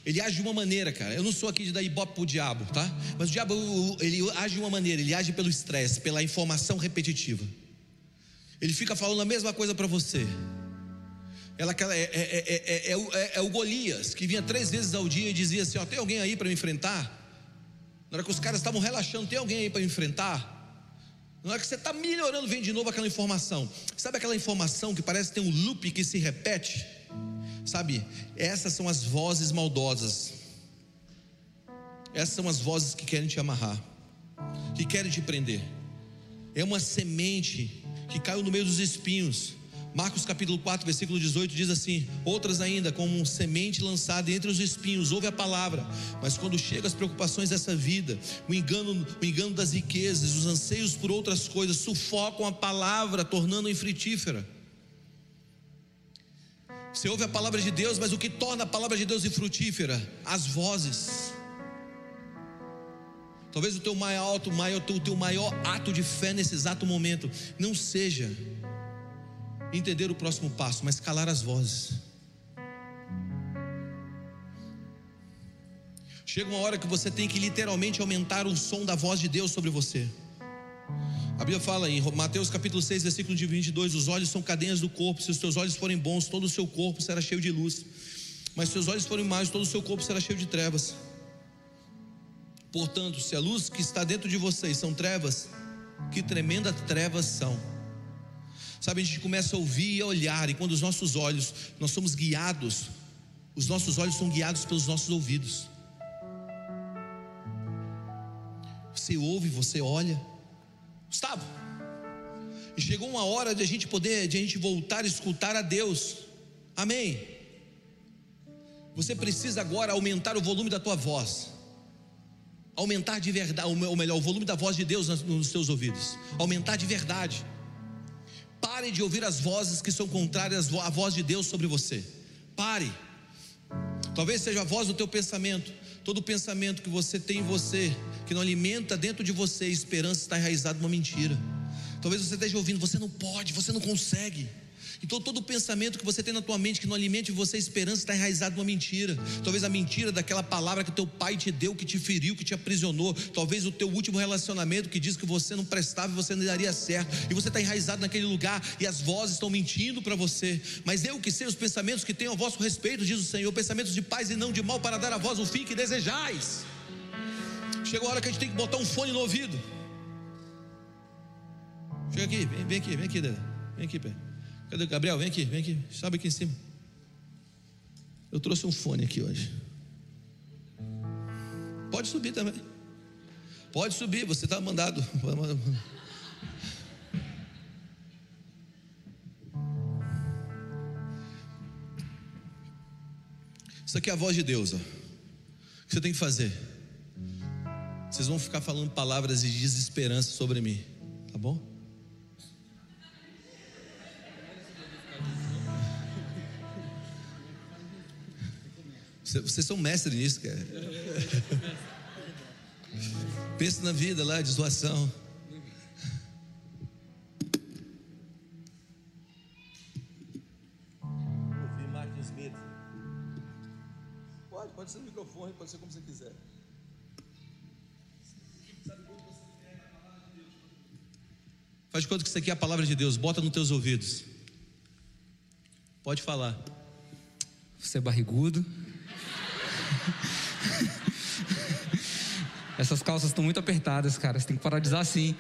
B: ele age de uma maneira, cara. Eu não sou aqui de dar ibope pro diabo, tá? Mas o diabo, ele age de uma maneira, ele age pelo estresse, pela informação repetitiva. Ele fica falando a mesma coisa para você. Ela, é, é, é, é, o Golias, que vinha três vezes ao dia e dizia assim: ó, tem alguém aí para me enfrentar? Na hora que os caras estavam relaxando, tem alguém aí para me enfrentar? Na hora que você está melhorando, vem de novo aquela informação. Sabe aquela informação que parece ter um loop que se repete? Sabe, essas são as vozes maldosas. Essas são as vozes que querem te amarrar, que querem te prender. É uma semente que caiu no meio dos espinhos. Marcos capítulo 4, versículo 18 diz assim: Outras ainda, como semente lançada entre os espinhos, ouve a palavra, mas quando chegam as preocupações dessa vida, o engano, o engano das riquezas, os anseios por outras coisas, sufocam a palavra, tornando-a infrutífera. Você ouve a palavra de Deus, mas o que torna a palavra de Deus infrutífera? As vozes. Talvez o teu maior, alto, maior, o teu maior ato de fé nesse exato momento não seja entender o próximo passo, mas calar as vozes. Chega uma hora que você tem que literalmente aumentar o som da voz de Deus sobre você. A Bíblia fala em Mateus capítulo 6, versículo de 22: Os olhos são cadeias do corpo, se os teus olhos forem bons, todo o seu corpo será cheio de luz, mas se os olhos forem maus, todo o seu corpo será cheio de trevas. Portanto, se a luz que está dentro de vocês são trevas, que tremenda trevas são. Sabe, a gente começa a ouvir e a olhar, e quando os nossos olhos, nós somos guiados, os nossos olhos são guiados pelos nossos ouvidos. Você ouve, você olha. Gustavo, chegou uma hora de a gente poder, de a gente voltar a escutar a Deus. Amém. Você precisa agora aumentar o volume da tua voz. Aumentar de verdade, ou melhor, o volume da voz de Deus nos seus ouvidos. Aumentar de verdade. Pare de ouvir as vozes que são contrárias à voz de Deus sobre você. Pare. Talvez seja a voz do teu pensamento. Todo pensamento que você tem em você, que não alimenta dentro de você esperança, está enraizado numa mentira. Talvez você esteja ouvindo, você não pode, você não consegue. Então todo pensamento que você tem na tua mente que não alimente você a esperança está enraizado numa mentira. Talvez a mentira daquela palavra que teu pai te deu, que te feriu, que te aprisionou. Talvez o teu último relacionamento que diz que você não prestava e você não daria certo. E você está enraizado naquele lugar e as vozes estão mentindo para você. Mas eu que sei os pensamentos que tenho a vosso respeito, diz o Senhor, pensamentos de paz e não de mal para dar a vós o fim que desejais. Chegou a hora que a gente tem que botar um fone no ouvido. Chega aqui, vem, vem aqui, vem aqui. Vem aqui, pé. Cadê o Gabriel? Vem aqui, vem aqui. Sobe aqui em cima. Eu trouxe um fone aqui hoje. Pode subir também. Pode subir, você está mandado. Isso aqui é a voz de Deus. Ó. O que você tem que fazer? Vocês vão ficar falando palavras de desesperança sobre mim, tá bom? Vocês são mestres nisso, cara. Pensa na vida lá de zoação. Ouvir Martin Smith. Pode, pode ser no microfone, pode ser como você quiser. Faz de conta que isso aqui é a palavra de Deus, bota nos teus ouvidos. Pode falar.
C: Você é barrigudo. Essas calças estão muito apertadas, cara. Você tem que parar de usar assim.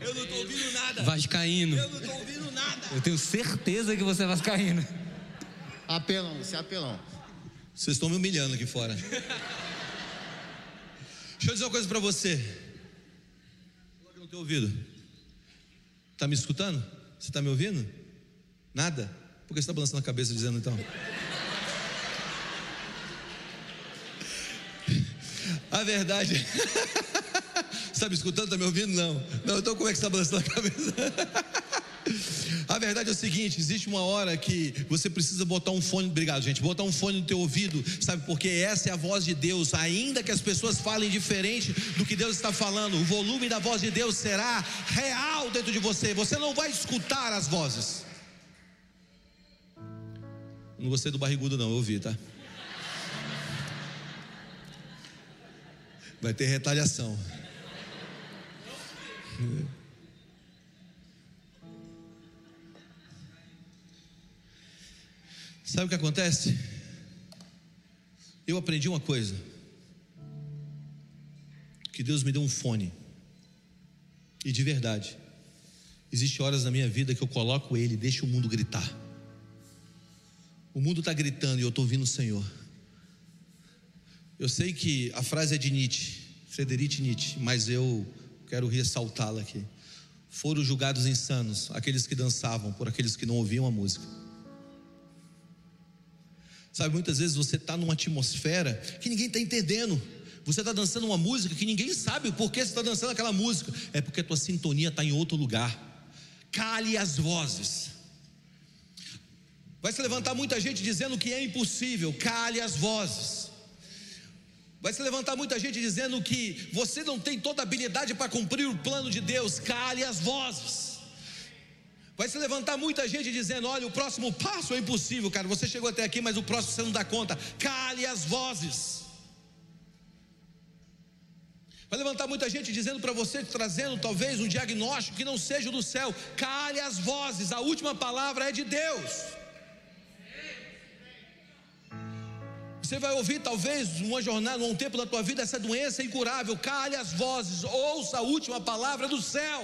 B: Eu não estou ouvindo nada.
C: Vascaíno.
B: Eu não estou ouvindo nada.
C: Eu tenho certeza que você é vascaíno.
D: Apelão, você é apelão.
B: Vocês estão me humilhando aqui fora. Deixa eu dizer uma coisa para você. Coloca no teu ouvido. Está me escutando? Você está me ouvindo? Nada? Por que você está balançando a cabeça dizendo então? A verdade. Está me escutando? Está me ouvindo? Não. Não, então como é que você está balançando a cabeça? A verdade é o seguinte: existe uma hora que você precisa botar um fone, obrigado, gente, botar um fone no teu ouvido, sabe? Porque essa é a voz de Deus, ainda que as pessoas falem diferente do que Deus está falando, o volume da voz de Deus será real dentro de você, você não vai escutar as vozes. Não gostei do barrigudo, não, eu ouvi, tá? Vai ter retaliação. Sabe o que acontece? Eu aprendi uma coisa. Que Deus me deu um fone. E de verdade. Existem horas na minha vida que eu coloco ele e deixo o mundo gritar. O mundo está gritando e eu estou ouvindo o Senhor. Eu sei que a frase é de Nietzsche, Friedrich Nietzsche, mas eu quero ressaltá-la aqui. Foram julgados insanos aqueles que dançavam por aqueles que não ouviam a música. Sabe, muitas vezes você está numa atmosfera que ninguém está entendendo. Você está dançando uma música que ninguém sabe por que você está dançando aquela música. É porque a tua sintonia está em outro lugar. Cale as vozes. Vai se levantar muita gente dizendo que é impossível. Cale as vozes. Vai se levantar muita gente dizendo que você não tem toda a habilidade para cumprir o plano de Deus. Cale as vozes. Vai se levantar muita gente dizendo: olha, o próximo passo é impossível, cara. Você chegou até aqui, mas o próximo você não dá conta. Cale as vozes. Vai levantar muita gente dizendo para você, trazendo talvez um diagnóstico que não seja do céu. Cale as vozes, a última palavra é de Deus. Você vai ouvir talvez uma jornada, um tempo da tua vida, essa doença é incurável. Cale as vozes, ouça a última palavra do céu.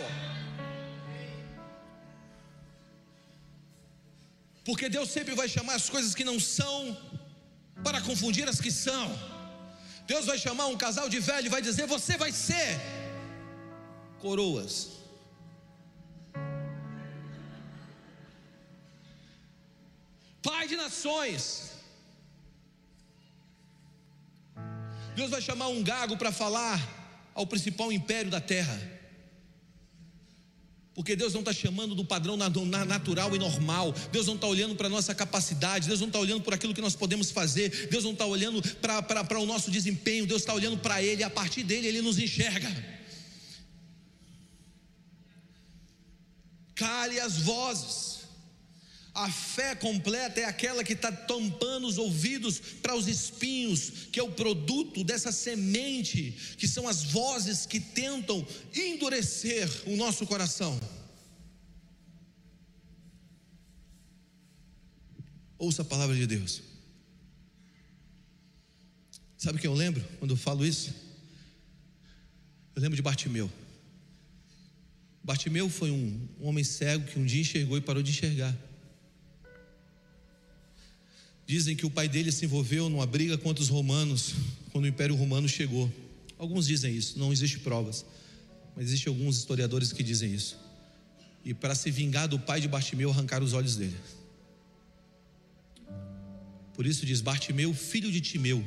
B: Porque Deus sempre vai chamar as coisas que não são para confundir as que são. Deus vai chamar um casal de velho e vai dizer: Você vai ser coroas. Pai de nações. Deus vai chamar um gago para falar ao principal império da terra. Porque Deus não está chamando do padrão natural e normal. Deus não está olhando para a nossa capacidade. Deus não está olhando por aquilo que nós podemos fazer. Deus não está olhando para o nosso desempenho. Deus está olhando para Ele. A partir dele, Ele nos enxerga. Cale as vozes. A fé completa é aquela que está tampando os ouvidos para os espinhos, que é o produto dessa semente, que são as vozes que tentam endurecer o nosso coração. Ouça a palavra de Deus. Sabe o que eu lembro quando eu falo isso? Eu lembro de Bartimeu. Bartimeu foi um, um homem cego que um dia enxergou e parou de enxergar. Dizem que o pai dele se envolveu numa briga contra os romanos quando o Império Romano chegou. Alguns dizem isso, não existe provas, mas existem alguns historiadores que dizem isso. E para se vingar do pai de Bartimeu, arrancaram os olhos dele. Por isso diz Bartimeu, filho de Timeu,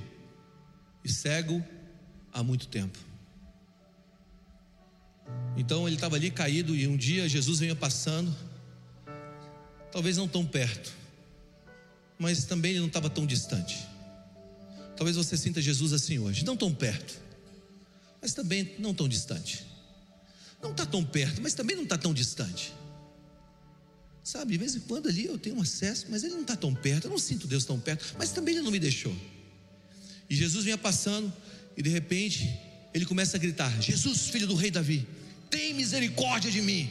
B: e cego há muito tempo. Então ele estava ali caído e um dia Jesus vinha passando, talvez não tão perto, mas também ele não estava tão distante. Talvez você sinta Jesus assim hoje, não tão perto, mas também não tão distante. Não está tão perto, mas também não está tão distante. Sabe, de vez em quando ali eu tenho acesso, mas ele não está tão perto, eu não sinto Deus tão perto, mas também ele não me deixou. E Jesus vinha passando, e de repente ele começa a gritar: Jesus, filho do rei Davi, tem misericórdia de mim.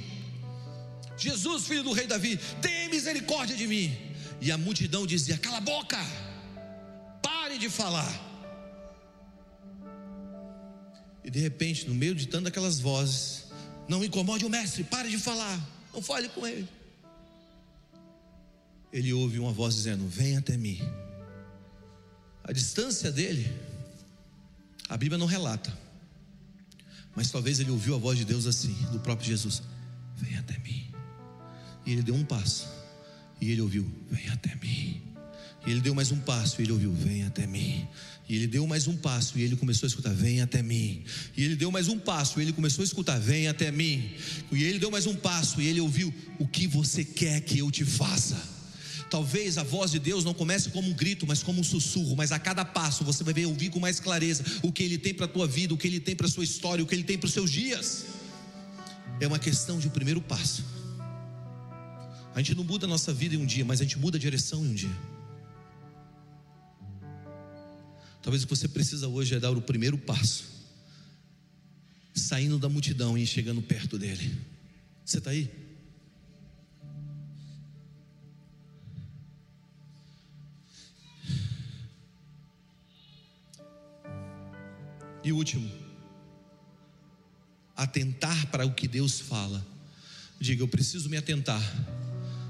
B: Jesus, filho do rei Davi, tem misericórdia de mim. E a multidão dizia: Cala a boca, pare de falar. E de repente, no meio de tantas aquelas vozes, não incomode o mestre, pare de falar, não fale com ele. Ele ouve uma voz dizendo: Vem até mim. A distância dele, a Bíblia não relata, mas talvez ele ouviu a voz de Deus assim, do próprio Jesus: Vem até mim. E ele deu um passo. E ele ouviu: Vem até mim. E ele deu mais um passo e ele ouviu: Vem até mim. E ele deu mais um passo e ele começou a escutar: Vem até mim. E ele deu mais um passo e ele começou a escutar: Vem até mim. E ele deu mais um passo e ele ouviu: O que você quer que eu te faça? Talvez a voz de Deus não comece como um grito, mas como um sussurro. Mas a cada passo você vai ver ouvir com mais clareza o que Ele tem para a tua vida, o que Ele tem para a sua história, o que Ele tem para os seus dias. É uma questão de um primeiro passo. A gente não muda a nossa vida em um dia, mas a gente muda a direção em um dia. Talvez o que você precisa hoje é dar o primeiro passo, saindo da multidão e chegando perto dele. Você está aí? E último, atentar para o que Deus fala. Diga, eu preciso me atentar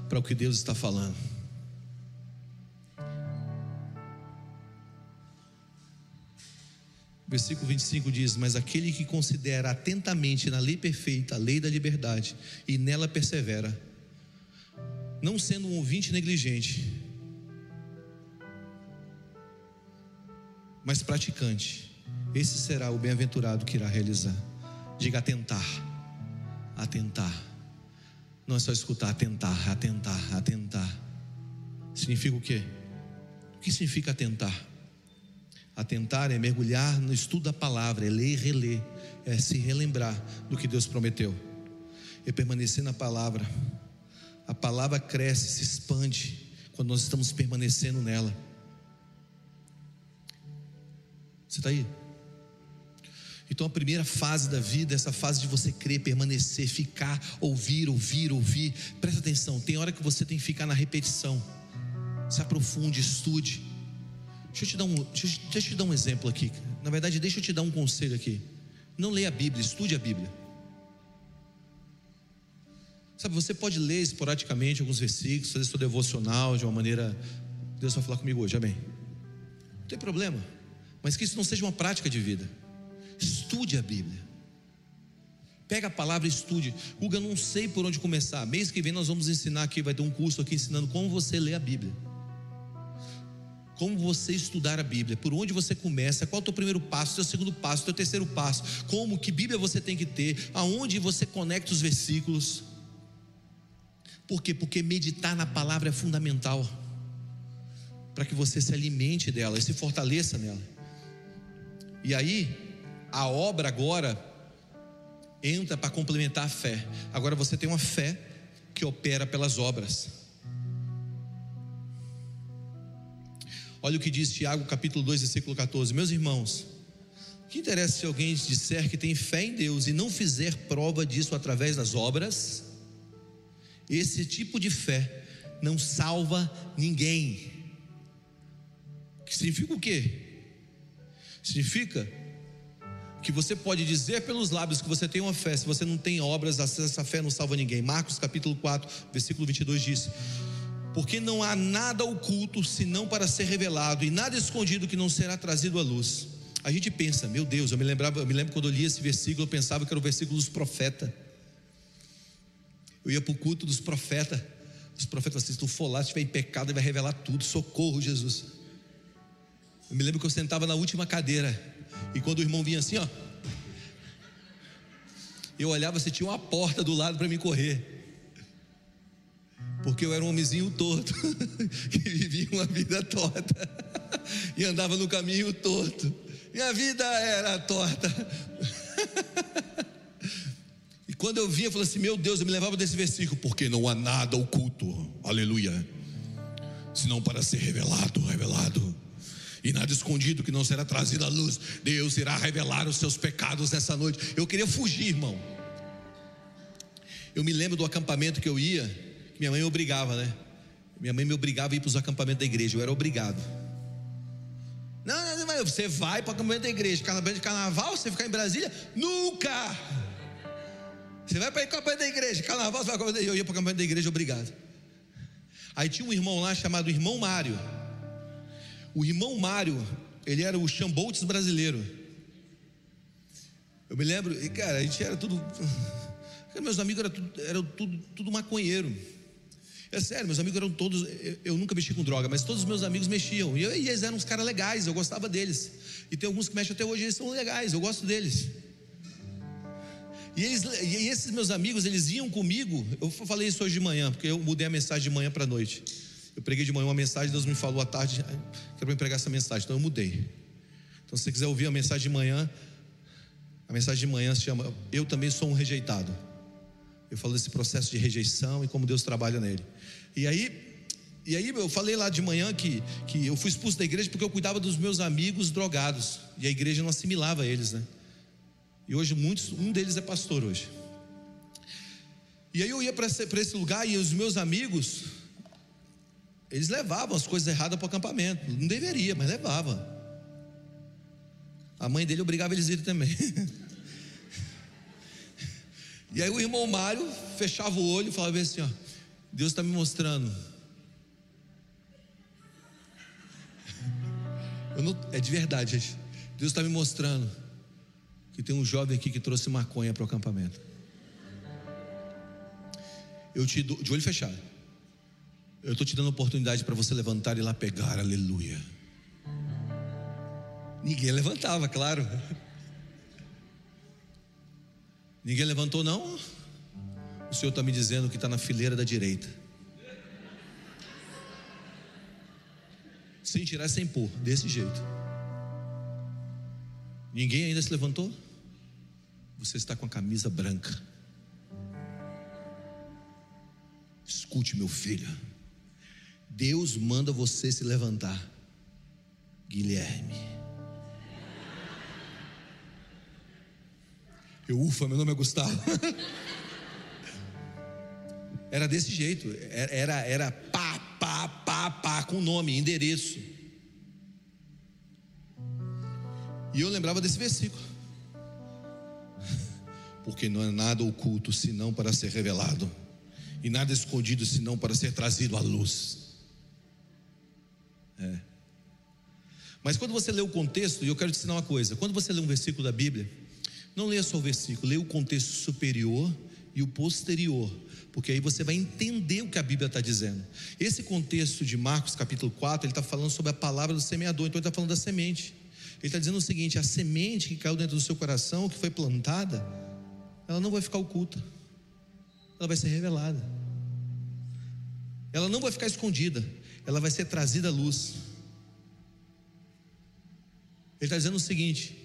B: para o que Deus está falando. Versículo 25 diz: Mas aquele que considera atentamente na lei perfeita, a lei da liberdade, e nela persevera, não sendo um ouvinte negligente, mas praticante, esse será o bem-aventurado que irá realizar. Diga atentar, atentar. Não é só escutar, atentar, atentar, atentar. Significa o quê? O que significa atentar? Atentar é mergulhar no estudo da palavra, é ler e reler, é se relembrar do que Deus prometeu, é permanecer na palavra. A palavra cresce, se expande quando nós estamos permanecendo nela. Você está aí? Então a primeira fase da vida é essa fase de você crer, permanecer, ficar, ouvir, ouvir, ouvir. Presta atenção, tem hora que você tem que ficar na repetição. Se aprofunde, estude. Deixa eu te dar um, deixa, eu te dar um exemplo aqui. Na verdade, deixa eu te dar um conselho aqui. Não leia a Bíblia, estude a Bíblia. Sabe, você pode ler esporadicamente alguns versículos, fazer seu devocional de uma maneira. Deus vai falar comigo hoje, amém? Não tem problema. Mas que isso não seja uma prática de vida. Estude a Bíblia. Pega a palavra e estude. Eu não sei por onde começar. Mês que vem nós vamos ensinar aqui, vai ter um curso aqui ensinando como você lê a Bíblia. Como você estudar a Bíblia, por onde você começa, qual é o teu primeiro passo, teu segundo passo, teu terceiro passo, como, que Bíblia você tem que ter, aonde você conecta os versículos. Por quê? Porque meditar na palavra é fundamental para que você se alimente dela e se fortaleça nela. E aí, a obra agora entra para complementar a fé. Agora você tem uma fé que opera pelas obras. Olha o que diz Tiago, capítulo 2, versículo 14. Meus irmãos, que interessa se alguém disser que tem fé em Deus e não fizer prova disso através das obras? Esse tipo de fé não salva ninguém. Que significa o quê? Significa que você pode dizer pelos lábios que você tem uma fé, se você não tem obras, essa fé não salva ninguém. Marcos capítulo 4, versículo 22 diz: Porque não há nada oculto senão para ser revelado, e nada escondido que não será trazido à luz. A gente pensa, meu Deus, eu me lembrava, eu me lembro quando eu li esse versículo, eu pensava que era o versículo dos profetas. Eu ia para o culto dos profetas. Os profetas assim, se tu for lá, se estiver em pecado, ele vai revelar tudo. Socorro, Jesus. Eu me lembro que eu sentava na última cadeira. E quando o irmão vinha assim, ó. Eu olhava se tinha uma porta do lado para me correr. Porque eu era um homenzinho torto, que vivia uma vida torta, e andava no caminho torto. Minha vida era torta. E quando eu via, eu falei assim: Meu Deus, eu me levava desse versículo, porque não há nada oculto, aleluia, senão para ser revelado, revelado, e nada escondido que não será trazido à luz. Deus irá revelar os seus pecados nessa noite. Eu queria fugir, irmão. Eu me lembro do acampamento que eu ia, que minha mãe me obrigava, né? Minha mãe me obrigava a ir para os acampamentos da igreja, eu era obrigado. Não, não, não, você vai para o acampamento da igreja, acampamento de carnaval, você ficar em Brasília? Nunca! Você vai para o acampamento da igreja, carnaval, você vai para eu ia para o acampamento da igreja, obrigado. Aí tinha um irmão lá chamado Irmão Mário. O irmão Mário, ele era o Chamboltz brasileiro. Eu me lembro, e cara, a gente era tudo. Meus amigos eram tudo, eram tudo, tudo maconheiro. É sério, meus amigos eram todos. Eu, eu, nunca mexi com droga, mas todos os meus amigos mexiam. E, eu, e eles eram uns caras legais, eu gostava deles. E tem alguns que mexem até hoje, eles são legais, eu gosto deles. E, eles, e esses meus amigos, eles iam comigo. Eu falei isso hoje de manhã, porque eu mudei a mensagem de manhã para noite. Eu preguei de manhã uma mensagem, Deus me falou à tarde, quero me pregar essa mensagem, então eu mudei. Então, se você quiser ouvir a mensagem de manhã, a mensagem de manhã se chama Eu também sou um rejeitado. Eu falo desse processo de rejeição e como Deus trabalha nele. E aí, e aí eu falei lá de manhã que, que eu fui expulso da igreja porque eu cuidava dos meus amigos drogados. E a igreja não assimilava eles, né? E hoje muitos, um deles é pastor hoje. E aí eu ia para esse, esse lugar e os meus amigos, eles levavam as coisas erradas para o acampamento. Não deveria, mas levava. A mãe dele obrigava eles a ir também. e aí o irmão Mário fechava o olho e falava assim: ó, Deus está me mostrando. Não, é de verdade, gente. Deus está me mostrando que tem um jovem aqui que trouxe maconha para o acampamento. Eu te dou, de olho fechado. Eu estou te dando oportunidade para você levantar e lá pegar, aleluia. Ninguém levantava, claro. Ninguém levantou, não? O Senhor está me dizendo que está na fileira da direita. Sem tirar, sem pôr, desse jeito. Ninguém ainda se levantou? Você está com a camisa branca. Escute, meu filho. Deus manda você se levantar. Guilherme. Eu, ufa, meu nome é Gustavo. Era desse jeito. Era, era pá, pá, pá, pá, com nome, endereço. E eu lembrava desse versículo porque não é nada oculto senão para ser revelado, e nada escondido senão para ser trazido à luz. É. Mas quando você lê o contexto, e eu quero te ensinar uma coisa: quando você lê um versículo da Bíblia, Não leia só o versículo, leia o contexto superior e o posterior, porque aí você vai entender o que a Bíblia está dizendo. Esse contexto de Marcos capítulo 4, ele está falando sobre a palavra do semeador, então ele está falando da semente. Ele está dizendo o seguinte: a semente que caiu dentro do seu coração, que foi plantada, ela não vai ficar oculta, ela vai ser revelada, ela não vai ficar escondida, ela vai ser trazida à luz. Ele está dizendo o seguinte: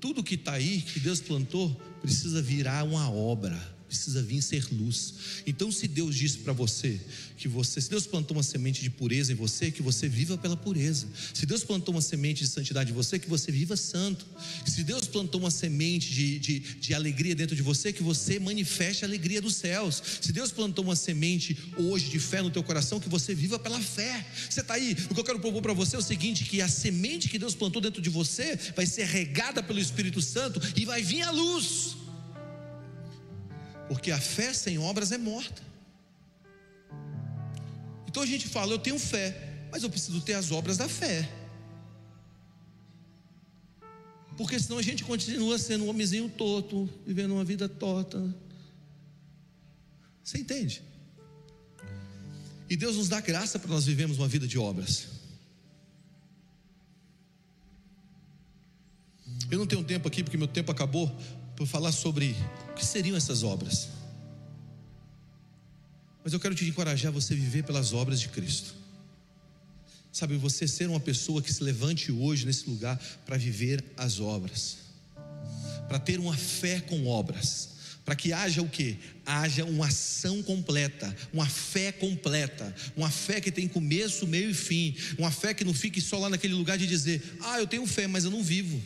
B: tudo que está aí, que Deus plantou, precisa virar uma obra precisa vir ser luz. Então, se Deus disse para você que você, se Deus plantou uma semente de pureza em você, que você viva pela pureza. Se Deus plantou uma semente de santidade em você, que você viva santo. Se Deus plantou uma semente de, de, de alegria dentro de você, que você manifeste a alegria dos céus. Se Deus plantou uma semente hoje de fé no teu coração, que você viva pela fé. Você está aí. O que eu quero propor para você é o seguinte: que a semente que Deus plantou dentro de você vai ser regada pelo Espírito Santo e vai vir a luz. Porque a fé sem obras é morta. Então a gente fala, eu tenho fé, mas eu preciso ter as obras da fé. Porque senão a gente continua sendo um homenzinho torto, vivendo uma vida torta. Você entende? E Deus nos dá graça para nós vivermos uma vida de obras. Eu não tenho tempo aqui, porque meu tempo acabou, para falar sobre o que seriam essas obras. Mas eu quero te encorajar a você viver pelas obras de Cristo. Sabe, você ser uma pessoa que se levante hoje nesse lugar para viver as obras, para ter uma fé com obras, para que haja o que? Haja uma ação completa, uma fé completa, uma fé que tem começo, meio e fim, uma fé que não fique só lá naquele lugar de dizer, ah, eu tenho fé, mas eu não vivo.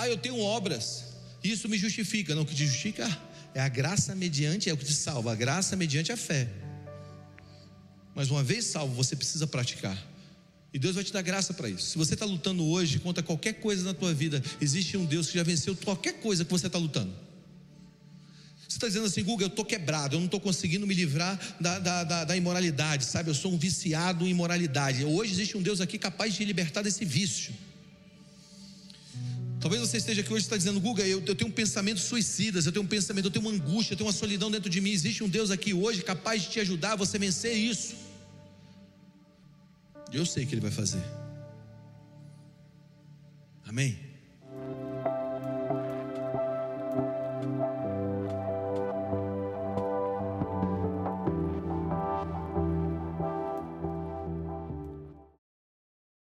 B: Ah, eu tenho obras, isso me justifica. Não, o que te justifica é a graça mediante, é o que te salva, a graça mediante a fé. Mas uma vez salvo, você precisa praticar. E Deus vai te dar graça para isso. Se você está lutando hoje contra qualquer coisa na tua vida, existe um Deus que já venceu qualquer coisa que você está lutando. Você está dizendo assim, Guga, eu estou quebrado, eu não estou conseguindo me livrar da, da, da, da, imoralidade, sabe? Eu sou um viciado em imoralidade. Hoje existe um Deus aqui capaz de libertar desse vício. Talvez você esteja aqui hoje e está dizendo, Guga, eu, eu, tenho um pensamento suicidas, eu tenho um pensamento, eu tenho uma angústia, eu tenho uma solidão dentro de mim. Existe um Deus aqui hoje capaz de te ajudar a você vencer isso. Eu sei que Ele vai fazer. Amém?